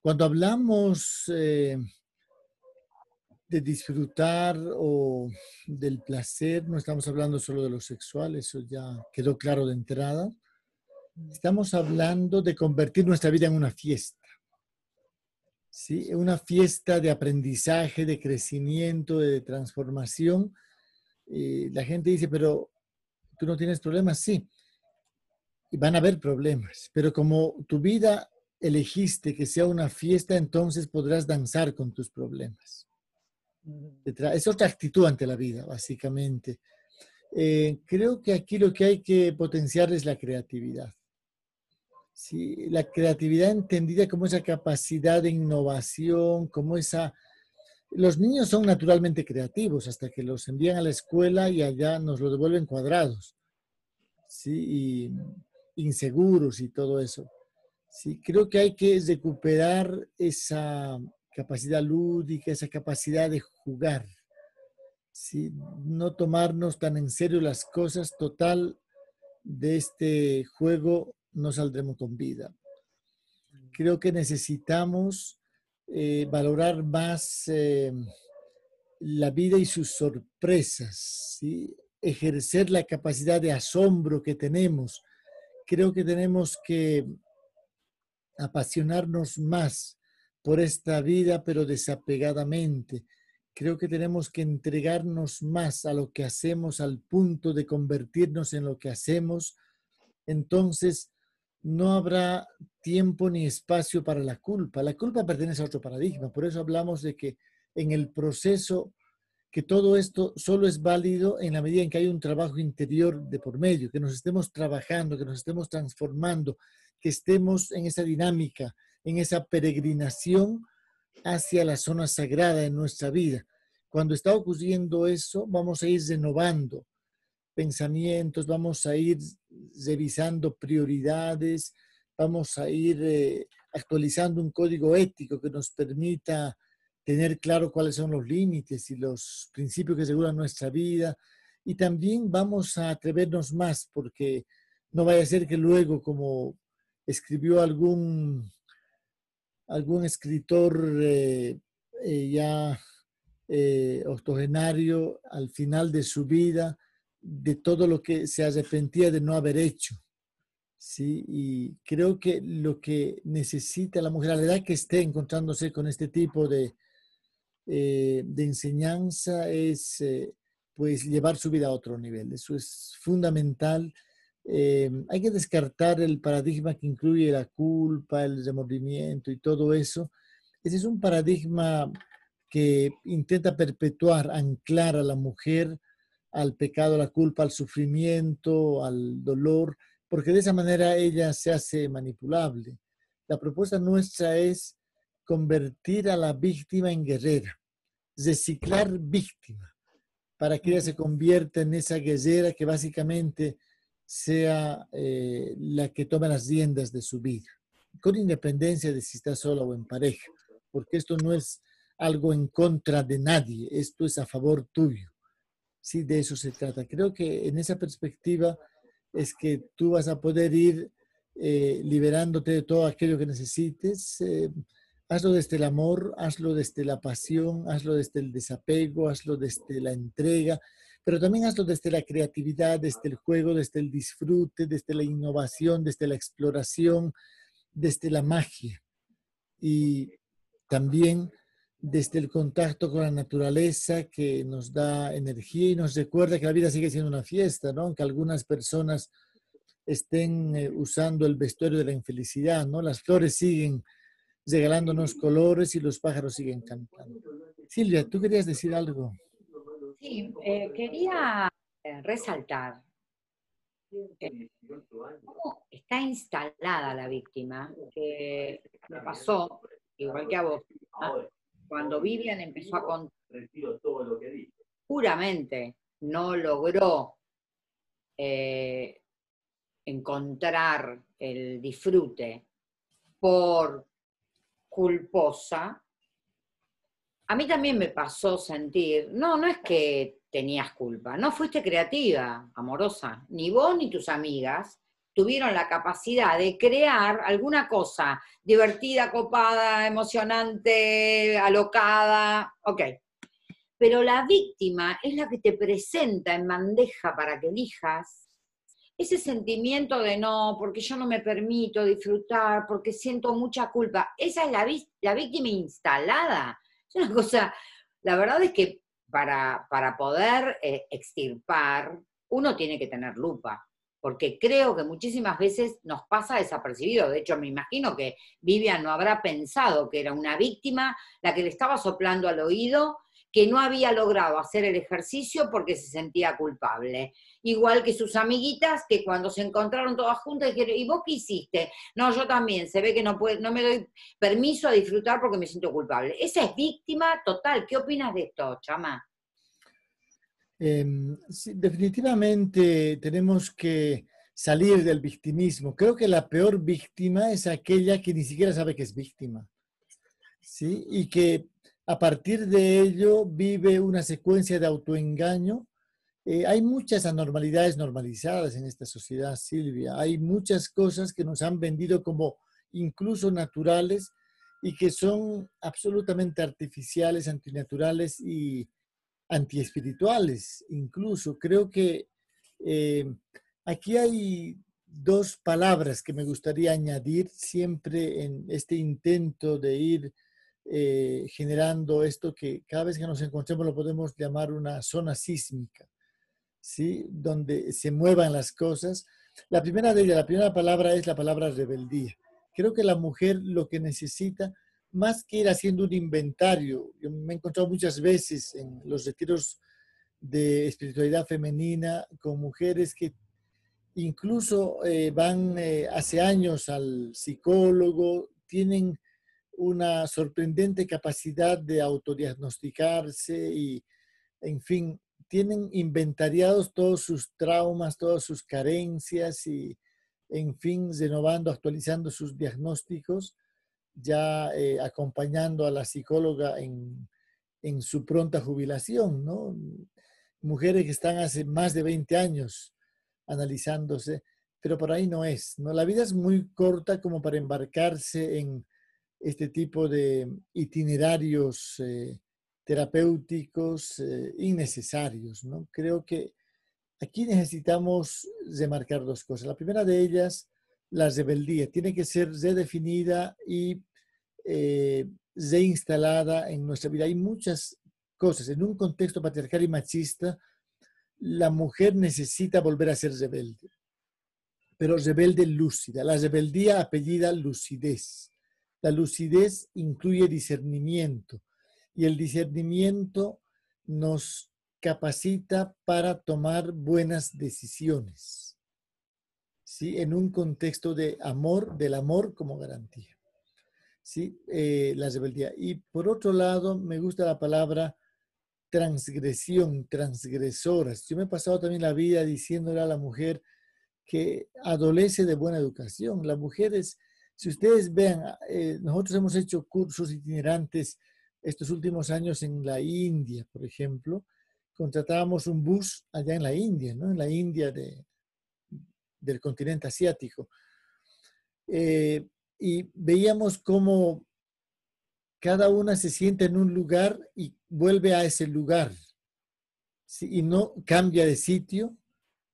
cuando hablamos eh, de disfrutar o del placer, no estamos hablando solo de lo sexual, eso ya quedó claro de entrada. Estamos hablando de convertir nuestra vida en una fiesta. ¿sí? Una fiesta de aprendizaje, de crecimiento, de transformación. Eh, la gente dice, pero tú no tienes problemas. Sí, y van a haber problemas, pero como tu vida elegiste que sea una fiesta, entonces podrás danzar con tus problemas. Es otra actitud ante la vida, básicamente. Eh, creo que aquí lo que hay que potenciar es la creatividad. Sí, la creatividad entendida como esa capacidad de innovación, como esa... Los niños son naturalmente creativos hasta que los envían a la escuela y allá nos lo devuelven cuadrados. Sí, inseguros y todo eso. Sí, creo que hay que recuperar esa capacidad lúdica, esa capacidad de jugar. ¿sí? No tomarnos tan en serio las cosas. Total, de este juego no saldremos con vida. Creo que necesitamos eh, valorar más eh, la vida y sus sorpresas, ejercer la capacidad de asombro que tenemos creo que tenemos que apasionarnos más por esta vida, pero desapegadamente. Creo que tenemos que entregarnos más a lo que hacemos al punto de convertirnos en lo que hacemos. Entonces, no habrá tiempo ni espacio para la culpa. La culpa pertenece a otro paradigma. Por eso hablamos de que en el proceso que todo esto solo es válido en la medida en que hay un trabajo interior de por medio, que nos estemos trabajando, que nos estemos transformando, que estemos en esa dinámica, en esa peregrinación hacia la zona sagrada en nuestra vida. Cuando está ocurriendo eso, vamos a ir renovando pensamientos, vamos a ir revisando prioridades, vamos a ir eh, actualizando un código ético que nos permita tener claro cuáles son los límites y los principios que aseguran nuestra vida. Y también vamos a atrevernos más, porque no vaya a ser que luego, como escribió algún, algún escritor eh, eh, ya eh, octogenario al final de su vida, de todo lo que se arrepentía de no haber hecho. Sí, y creo que lo que necesita la mujer a la edad que esté encontrándose con este tipo de, eh, de enseñanza es eh, pues llevar su vida a otro nivel. Eso es fundamental. Eh, hay que descartar el paradigma que incluye la culpa, el remordimiento y todo eso. Ese es un paradigma que intenta perpetuar, anclar a la mujer al pecado, a la culpa, al sufrimiento, al dolor, porque de esa manera ella se hace manipulable. La propuesta nuestra es convertir a la víctima en guerrera, reciclar víctima, para que ella se convierta en esa guerrera que básicamente sea eh, la que tome las riendas de su vida, con independencia de si está sola o en pareja, porque esto no es algo en contra de nadie, esto es a favor tuyo. Sí, de eso se trata. Creo que en esa perspectiva es que tú vas a poder ir eh, liberándote de todo aquello que necesites. Eh, hazlo desde el amor, hazlo desde la pasión, hazlo desde el desapego, hazlo desde la entrega, pero también hazlo desde la creatividad, desde el juego, desde el disfrute, desde la innovación, desde la exploración, desde la magia. Y también desde el contacto con la naturaleza que nos da energía y nos recuerda que la vida sigue siendo una fiesta, ¿no? Aunque algunas personas estén eh, usando el vestuario de la infelicidad, ¿no? Las flores siguen regalándonos colores y los pájaros siguen cantando. Silvia, ¿tú querías decir algo? Sí, eh, quería eh, resaltar cómo está instalada la víctima, que me pasó, igual que a vos, cuando Vivian empezó a contar, puramente no logró eh, encontrar el disfrute por culposa, a mí también me pasó sentir, no, no es que tenías culpa, no fuiste creativa, amorosa, ni vos ni tus amigas tuvieron la capacidad de crear alguna cosa divertida, copada, emocionante, alocada, ok. Pero la víctima es la que te presenta en bandeja para que elijas ese sentimiento de no, porque yo no me permito disfrutar, porque siento mucha culpa. Esa es la, la víctima instalada. Es una cosa, la verdad es que para, para poder eh, extirpar, uno tiene que tener lupa porque creo que muchísimas veces nos pasa desapercibido. De hecho, me imagino que Vivian no habrá pensado que era una víctima la que le estaba soplando al oído, que no había logrado hacer el ejercicio porque se sentía culpable. Igual que sus amiguitas que cuando se encontraron todas juntas dijeron, ¿y vos qué hiciste? No, yo también, se ve que no, no me doy permiso a disfrutar porque me siento culpable. Esa es víctima total. ¿Qué opinas de esto, Chama? Em, definitivamente tenemos que salir del victimismo. Creo que la peor víctima es aquella que ni siquiera sabe que es víctima. ¿sí? Y que a partir de ello vive una secuencia de autoengaño. Eh, hay muchas anormalidades normalizadas en esta sociedad, Silvia. Hay muchas cosas que nos han vendido como incluso naturales y que son absolutamente artificiales, antinaturales y antiespirituales incluso. Creo que eh, aquí hay dos palabras que me gustaría añadir siempre en este intento de ir eh, generando esto que cada vez que nos encontremos lo podemos llamar una zona sísmica, ¿sí? donde se muevan las cosas. La primera de ellas, la primera palabra es la palabra rebeldía. Creo que la mujer lo que necesita más que ir haciendo un inventario, yo me he encontrado muchas veces en los retiros de espiritualidad femenina con mujeres que incluso eh, van eh, hace años al psicólogo, tienen una sorprendente capacidad de autodiagnosticarse y, en fin, tienen inventariados todos sus traumas, todas sus carencias y, en fin, renovando, actualizando sus diagnósticos ya eh, acompañando a la psicóloga en, su pronta jubilación, ¿no? Mujeres que están hace más de 20 años analizándose, pero por ahí no es, ¿no? La vida es muy corta como para embarcarse en este tipo de itinerarios eh, terapéuticos eh, innecesarios, ¿no? Creo que aquí necesitamos remarcar dos cosas. La primera de ellas la rebeldía, tiene que ser redefinida y eh, reinstalada en nuestra vida. Hay muchas cosas. En un contexto patriarcal y machista, la mujer necesita volver a ser rebelde, pero rebelde lúcida. La rebeldía apellida lucidez. La lucidez incluye discernimiento y el discernimiento nos capacita para tomar buenas decisiones. ¿Sí? En un contexto de amor, del amor como garantía. ¿sí? Eh, la rebeldía. Y por otro lado, me gusta la palabra transgresión, transgresoras. Yo me he pasado también la vida diciéndole a la mujer que adolece de buena educación. Las mujeres, si ustedes vean, eh, nosotros hemos hecho cursos itinerantes estos últimos años en la India, por ejemplo. Contratábamos un bus allá en la India, ¿no? En la India de, del continente asiático. Eh, y veíamos cómo cada una se sienta en un lugar y vuelve a ese lugar y no cambia de sitio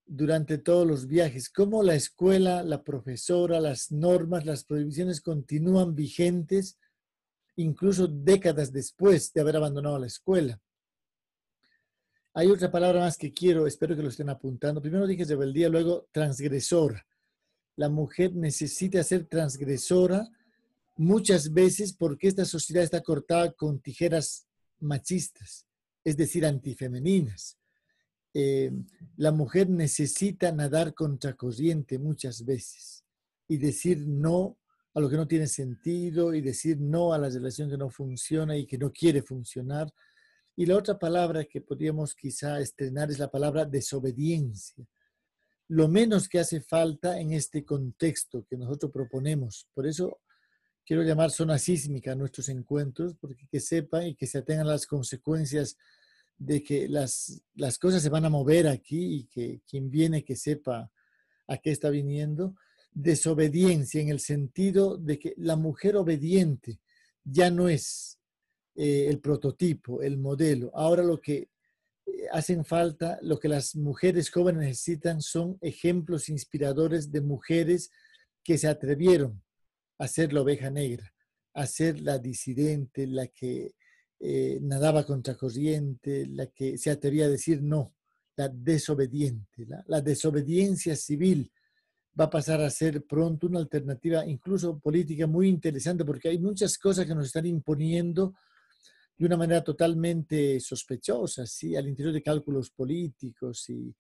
durante todos los viajes. Cómo la escuela, la profesora, las normas, las prohibiciones continúan vigentes incluso décadas después de haber abandonado la escuela. Hay otra palabra más que quiero, espero que lo estén apuntando. Primero dije rebeldía, luego transgresora. La mujer necesita ser transgresora muchas veces porque esta sociedad está cortada con tijeras machistas, es decir, antifemeninas. Eh, la mujer necesita nadar contra corriente muchas veces y decir no a lo que no tiene sentido y decir no a la relación que no funciona y que no quiere funcionar. Y la otra palabra que podríamos quizá estrenar es la palabra desobediencia. Lo menos que hace falta en este contexto que nosotros proponemos. Por eso quiero llamar zona sísmica a nuestros encuentros, porque que sepan y que se atengan las consecuencias de que las, las cosas se van a mover aquí y que quien viene que sepa a qué está viniendo. Desobediencia en el sentido de que la mujer obediente ya no es eh, el prototipo, el modelo. Ahora lo que eh, hacen falta, lo que las mujeres jóvenes necesitan son ejemplos inspiradores de mujeres que se atrevieron a ser la oveja negra, a ser la disidente, la que eh, nadaba contra corriente, la que se atrevía a decir no, la desobediente. La, desobediencia civil va a pasar a ser pronto una alternativa, incluso política, muy interesante, porque hay muchas cosas que nos están imponiendo de una manera totalmente sospechosa, ¿sí? al interior de cálculos políticos y,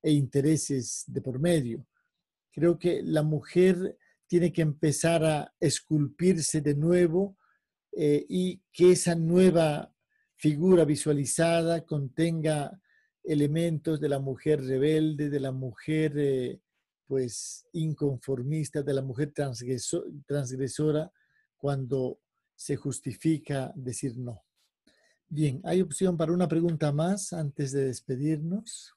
e intereses de por medio. Creo que la mujer tiene que empezar a esculpirse de nuevo eh, y que esa nueva figura visualizada contenga elementos de la mujer rebelde, de la mujer eh, pues inconformista, de la mujer transgresora cuando se justifica decir no. Bien, ¿hay opción para una pregunta más antes de despedirnos?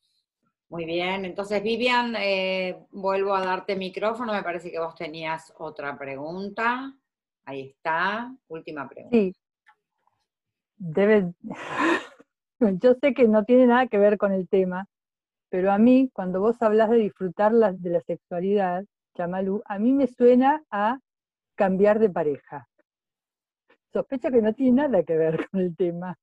Muy bien, entonces Vivian, eh, vuelvo a darte micrófono, me parece que vos tenías otra pregunta. Ahí está, última pregunta. Sí. Debe... [LAUGHS] Yo sé que no tiene nada que ver con el tema, pero a mí, cuando vos hablas de disfrutar de la sexualidad, Chamalú, a mí me suena a cambiar de pareja. Sospecho que no tiene nada que ver [LAUGHS] con el tema,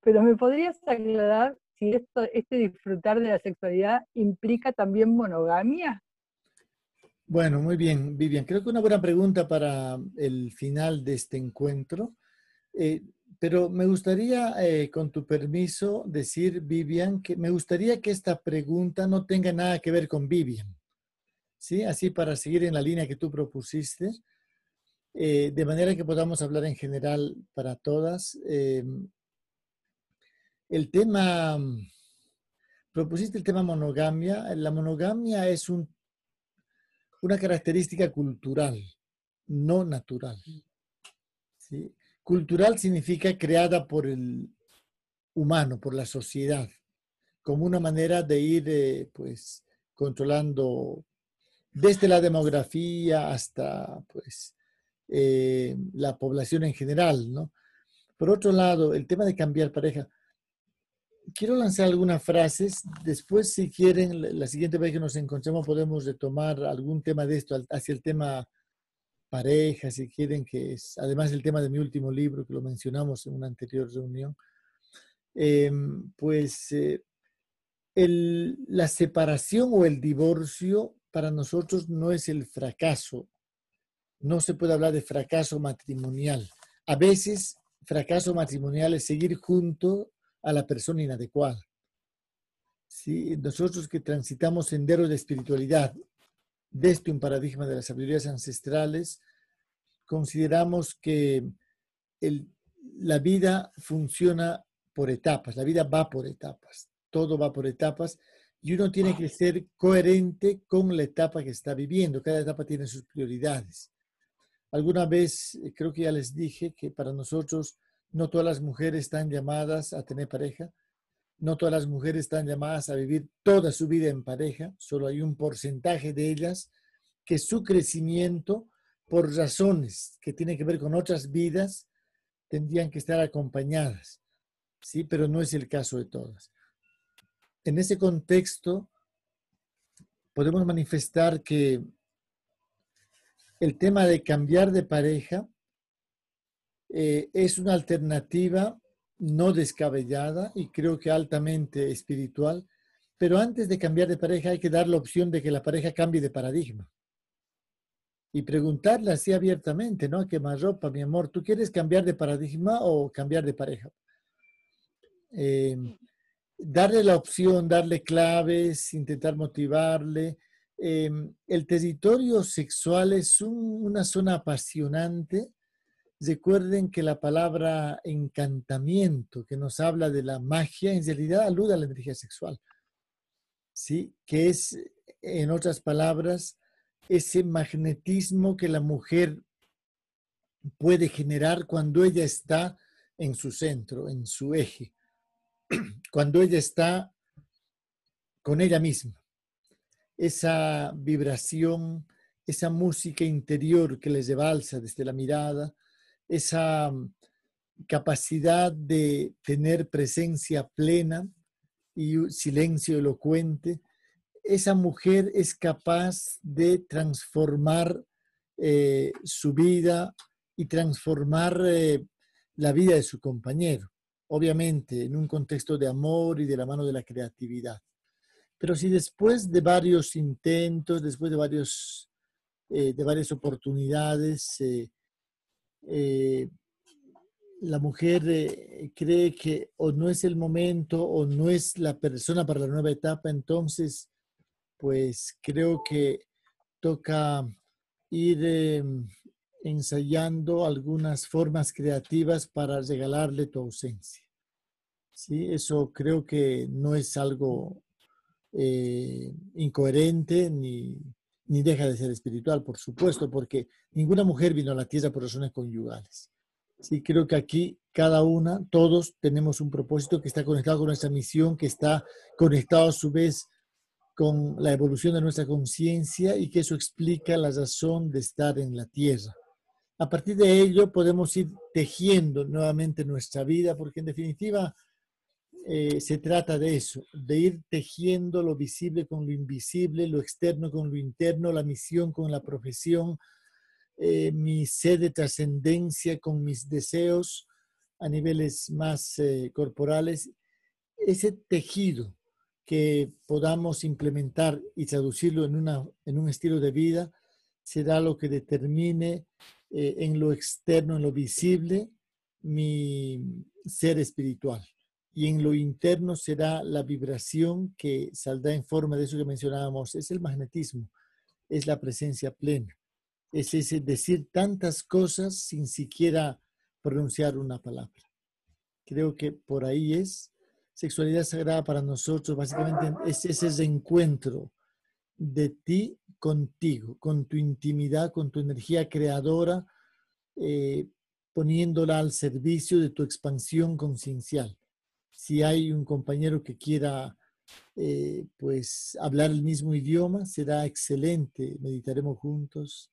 pero ¿me podrías aclarar si esto, este disfrutar de la sexualidad implica también monogamia. Bueno, muy bien, Vivian. Creo que una buena pregunta para el final de este encuentro. Eh, pero me gustaría, eh, con tu permiso, decir, Vivian, que me gustaría que esta pregunta no tenga nada que ver con Vivian. ¿Sí? Así para seguir en la línea que tú propusiste, eh, de manera que podamos hablar en general para todas el tema, propusiste el tema monogamia. La monogamia es un, una característica cultural, no natural. Cultural significa creada por el humano, por la sociedad, como una manera de ir eh, pues, controlando desde la demografía hasta pues, eh, la población en general. ¿no? Por otro lado, el tema de cambiar pareja, quiero lanzar algunas frases. Después, si quieren, la siguiente vez que nos encontremos podemos retomar algún tema de esto hacia el tema pareja, si quieren, que es además el tema de mi último libro, que lo mencionamos en una anterior reunión. Em, pues eh, la separación o el divorcio para nosotros no es el fracaso. No se puede hablar de fracaso matrimonial. A veces, fracaso matrimonial es seguir junto a la persona inadecuada. ¿Sí? Nosotros que transitamos senderos de espiritualidad desde un paradigma de las sabidurías ancestrales, consideramos que la vida funciona por etapas, la vida va por etapas, todo va por etapas y uno tiene que ser coherente con la etapa que está viviendo, cada etapa tiene sus prioridades. Alguna vez eh, creo que ya les dije que para nosotros no todas las mujeres están llamadas a tener pareja, no todas las mujeres están llamadas a vivir toda su vida en pareja, solo hay un porcentaje de ellas que su crecimiento, por razones que tienen que ver con otras vidas, tendrían que estar acompañadas. Sí, pero no es el caso de todas. En ese contexto, podemos manifestar que el tema de cambiar de pareja eh, es una alternativa no descabellada y creo que altamente espiritual, pero antes de cambiar de pareja hay que dar la opción de que la pareja cambie de paradigma. Y preguntarle así abiertamente, ¿no? ¿Qué más ropa, mi amor? ¿Tú quieres cambiar de paradigma o cambiar de pareja? Em, darle la opción, darle claves, intentar motivarle. Em, el territorio sexual es una zona apasionante Recuerden que la palabra encantamiento, que nos habla de la magia, en realidad alude a la energía sexual. ¿Sí? Que es, en otras palabras, ese magnetismo que la mujer puede generar cuando ella está en su centro, en su eje, [CLEARS THROAT] cuando ella está con ella misma. Esa vibración, esa música interior que les rebalsa desde la mirada, esa mm, capacidad de tener presencia plena y silencio elocuente, esa mujer es capaz de transformar eh, su vida y transformar eh, la vida de su compañero, obviamente en un contexto de amor y de la mano de la creatividad. Pero si después de varios intentos, después de, varios, eh, de varias oportunidades, la mujer eh, cree que o no es el momento o no es la persona para la nueva etapa, entonces, pues creo que toca ir em, ensayando algunas formas creativas para regalarle tu ausencia. ¿Sí? Eso creo que no es algo eh, incoherente ni, ni deja de ser espiritual, por supuesto, porque ninguna mujer vino a la tierra por razones conyugales. Sí, creo que aquí cada una, todos tenemos un propósito que está conectado con nuestra misión, que está conectado a su vez con la evolución de nuestra conciencia y que eso explica la razón de estar en la tierra. A partir de ello podemos ir tejiendo nuevamente nuestra vida, porque en definitiva eh, se trata de eso, de ir tejiendo lo visible con lo invisible, lo externo con lo interno, la misión con la profesión, eh, mi sed de trascendencia con mis deseos a niveles más eh, corporales. Ese tejido que podamos implementar y traducirlo en, una, en un estilo de vida será lo que determine en lo externo, en lo visible, mi ser espiritual y en lo interno será la vibración que saldrá en forma de eso que mencionábamos, es el magnetismo, es la presencia plena, es ese decir tantas cosas sin siquiera pronunciar una palabra. Creo que por ahí es sexualidad sagrada para nosotros, básicamente es ese reencuentro de ti contigo, con tu intimidad, con tu energía creadora, eh, poniéndola al servicio de tu expansión conciencial si hay un compañero que quiera eh, pues hablar el mismo idioma, será excelente. Meditaremos juntos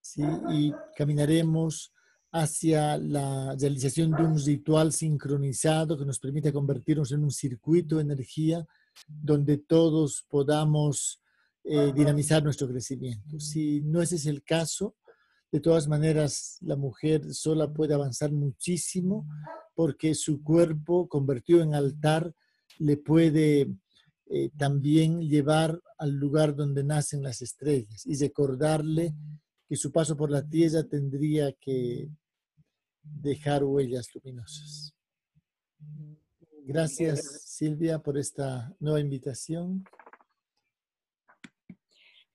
¿sí? y caminaremos hacia la realización de un ritual sincronizado que nos permita convertirnos en un circuito de energía donde todos podamos eh, dinamizar nuestro crecimiento. Si no ese es el caso, de todas maneras la mujer sola puede avanzar muchísimo porque su cuerpo convertido en altar le puede eh, también llevar al lugar donde nacen las estrellas y recordarle que su paso por la tierra tendría que dejar huellas luminosas. Gracias Silvia por esta nueva invitación.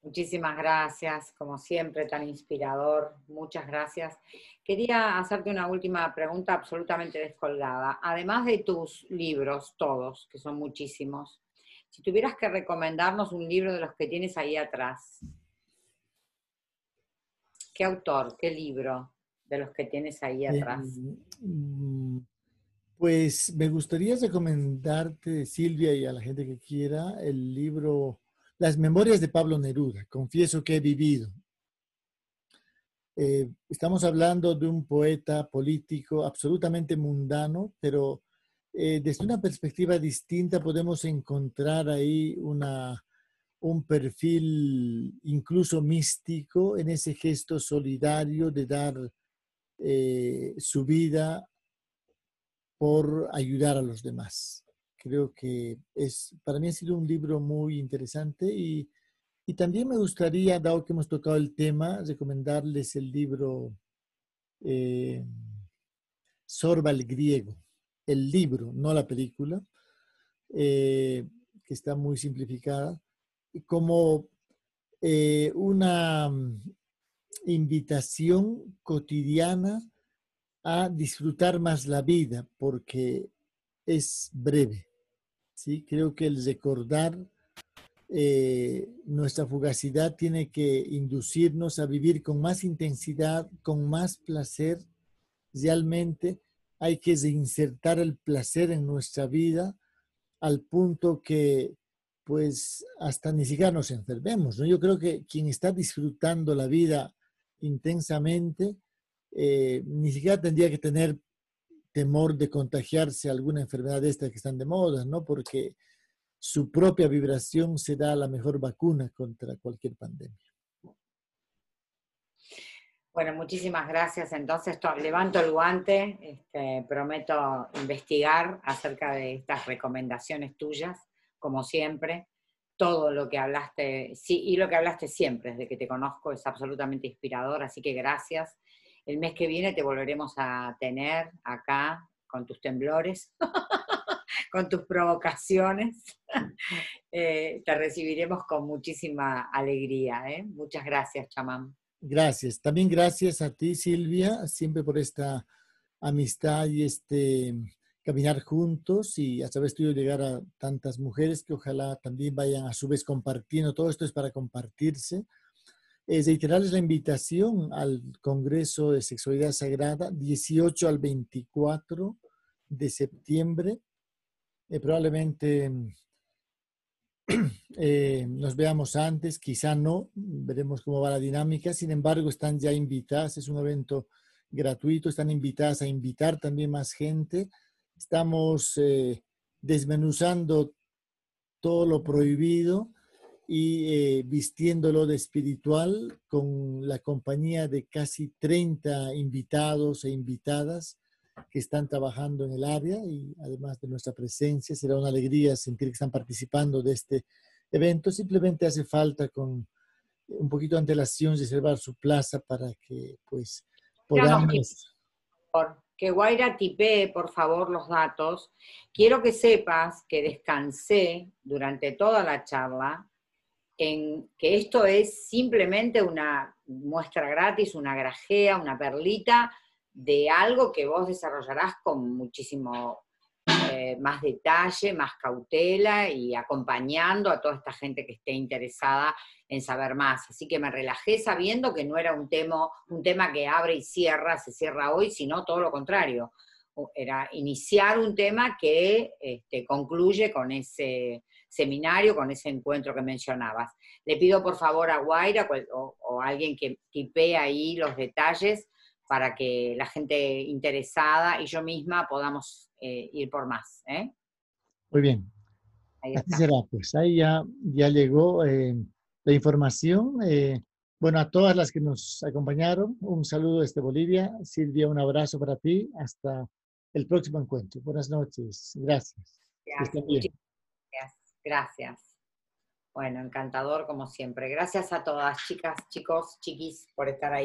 Muchísimas gracias, como siempre, tan inspirador. Muchas gracias. Quería hacerte una última pregunta absolutamente descolgada. Además de tus libros, todos, que son muchísimos, si tuvieras que recomendarnos un libro de los que tienes ahí atrás, ¿qué autor, qué libro de los que tienes ahí atrás? Mm, pues me gustaría recomendarte, Silvia, y a la gente que quiera, el libro las memorias de Pablo Neruda, confieso que he vivido. Eh, estamos hablando de un poeta político absolutamente mundano, pero eh, desde una perspectiva distinta podemos encontrar ahí una, un perfil incluso místico en ese gesto solidario de dar eh, su vida por ayudar a los demás creo que es, para mí ha sido un libro muy interesante y, y también me gustaría, dado que hemos tocado el tema, recomendarles el libro eh, Sorba el griego, el libro, no la película, eh, que está muy simplificada, como eh, una mm, invitación cotidiana a disfrutar más la vida, porque es breve. ¿Sí? Creo que el recordar eh, nuestra fugacidad tiene que inducirnos a vivir con más intensidad, con más placer. Realmente hay que reinsertar el placer en nuestra vida al punto que pues hasta ni siquiera nos enfermemos. ¿no? Yo creo que quien está disfrutando la vida intensamente, eh, ni siquiera tendría que tener temor de contagiarse alguna enfermedad de estas que están de moda, ¿no? Porque su propia vibración será la mejor vacuna contra cualquier pandemia. Bueno, muchísimas gracias. Entonces, levanto el guante, este, prometo investigar acerca de estas recomendaciones tuyas, como siempre. Todo lo que hablaste, sí, y lo que hablaste siempre, desde que te conozco, es absolutamente inspirador, así que gracias. El mes que viene te volveremos a tener acá con tus temblores, [LAUGHS] con tus provocaciones. [LAUGHS] Eh, te recibiremos con muchísima alegría. ¿eh? Muchas gracias, chamán. Gracias. También gracias a ti, Silvia, siempre por esta amistad y este caminar juntos y a través tuyo llegar a tantas mujeres que ojalá también vayan a su vez compartiendo. Todo esto es para compartirse es reiterarles la invitación al Congreso de Sexualidad Sagrada, 18 al 24 de septiembre. Eh, probablemente [CLEARS THROAT] eh, nos veamos antes, quizá no, veremos cómo va la dinámica. Sin embargo, están ya invitadas, es un evento gratuito, están invitadas a invitar también más gente. Estamos eh, desmenuzando todo lo prohibido y eh, vistiéndolo de espiritual con la compañía de casi 30 invitados e invitadas que están trabajando en el área y además de nuestra presencia, será una alegría sentir que están participando de este evento. Simplemente hace falta con un poquito de antelación reservar su plaza para que pues podamos... Que Guaira tipee, por favor, los datos. Quiero que sepas que descansé durante toda la charla en que esto es simplemente una muestra gratis, una grajea, una perlita de algo que vos desarrollarás con muchísimo eh, más detalle, más cautela y acompañando a toda esta gente que esté interesada en saber más. Así que me relajé sabiendo que no era un tema, un tema que abre y cierra, se cierra hoy, sino todo lo contrario. Era iniciar un tema que este, concluye con ese, seminario, con ese encuentro que mencionabas. Le pido por favor a Guaira o, alguien que tipee ahí los detalles para que la gente interesada y yo misma podamos eh, ir por más. ¿eh? Muy bien. Así será, pues ahí ya, ya llegó eh, la información. bueno, a todas las que nos acompañaron, un saludo desde Bolivia. Silvia, un abrazo para ti. Hasta el próximo encuentro. Buenas noches. Gracias. Gracias. Gracias. Bueno, encantador como siempre. Gracias a todas, chicas, chicos, chiquis, por estar ahí.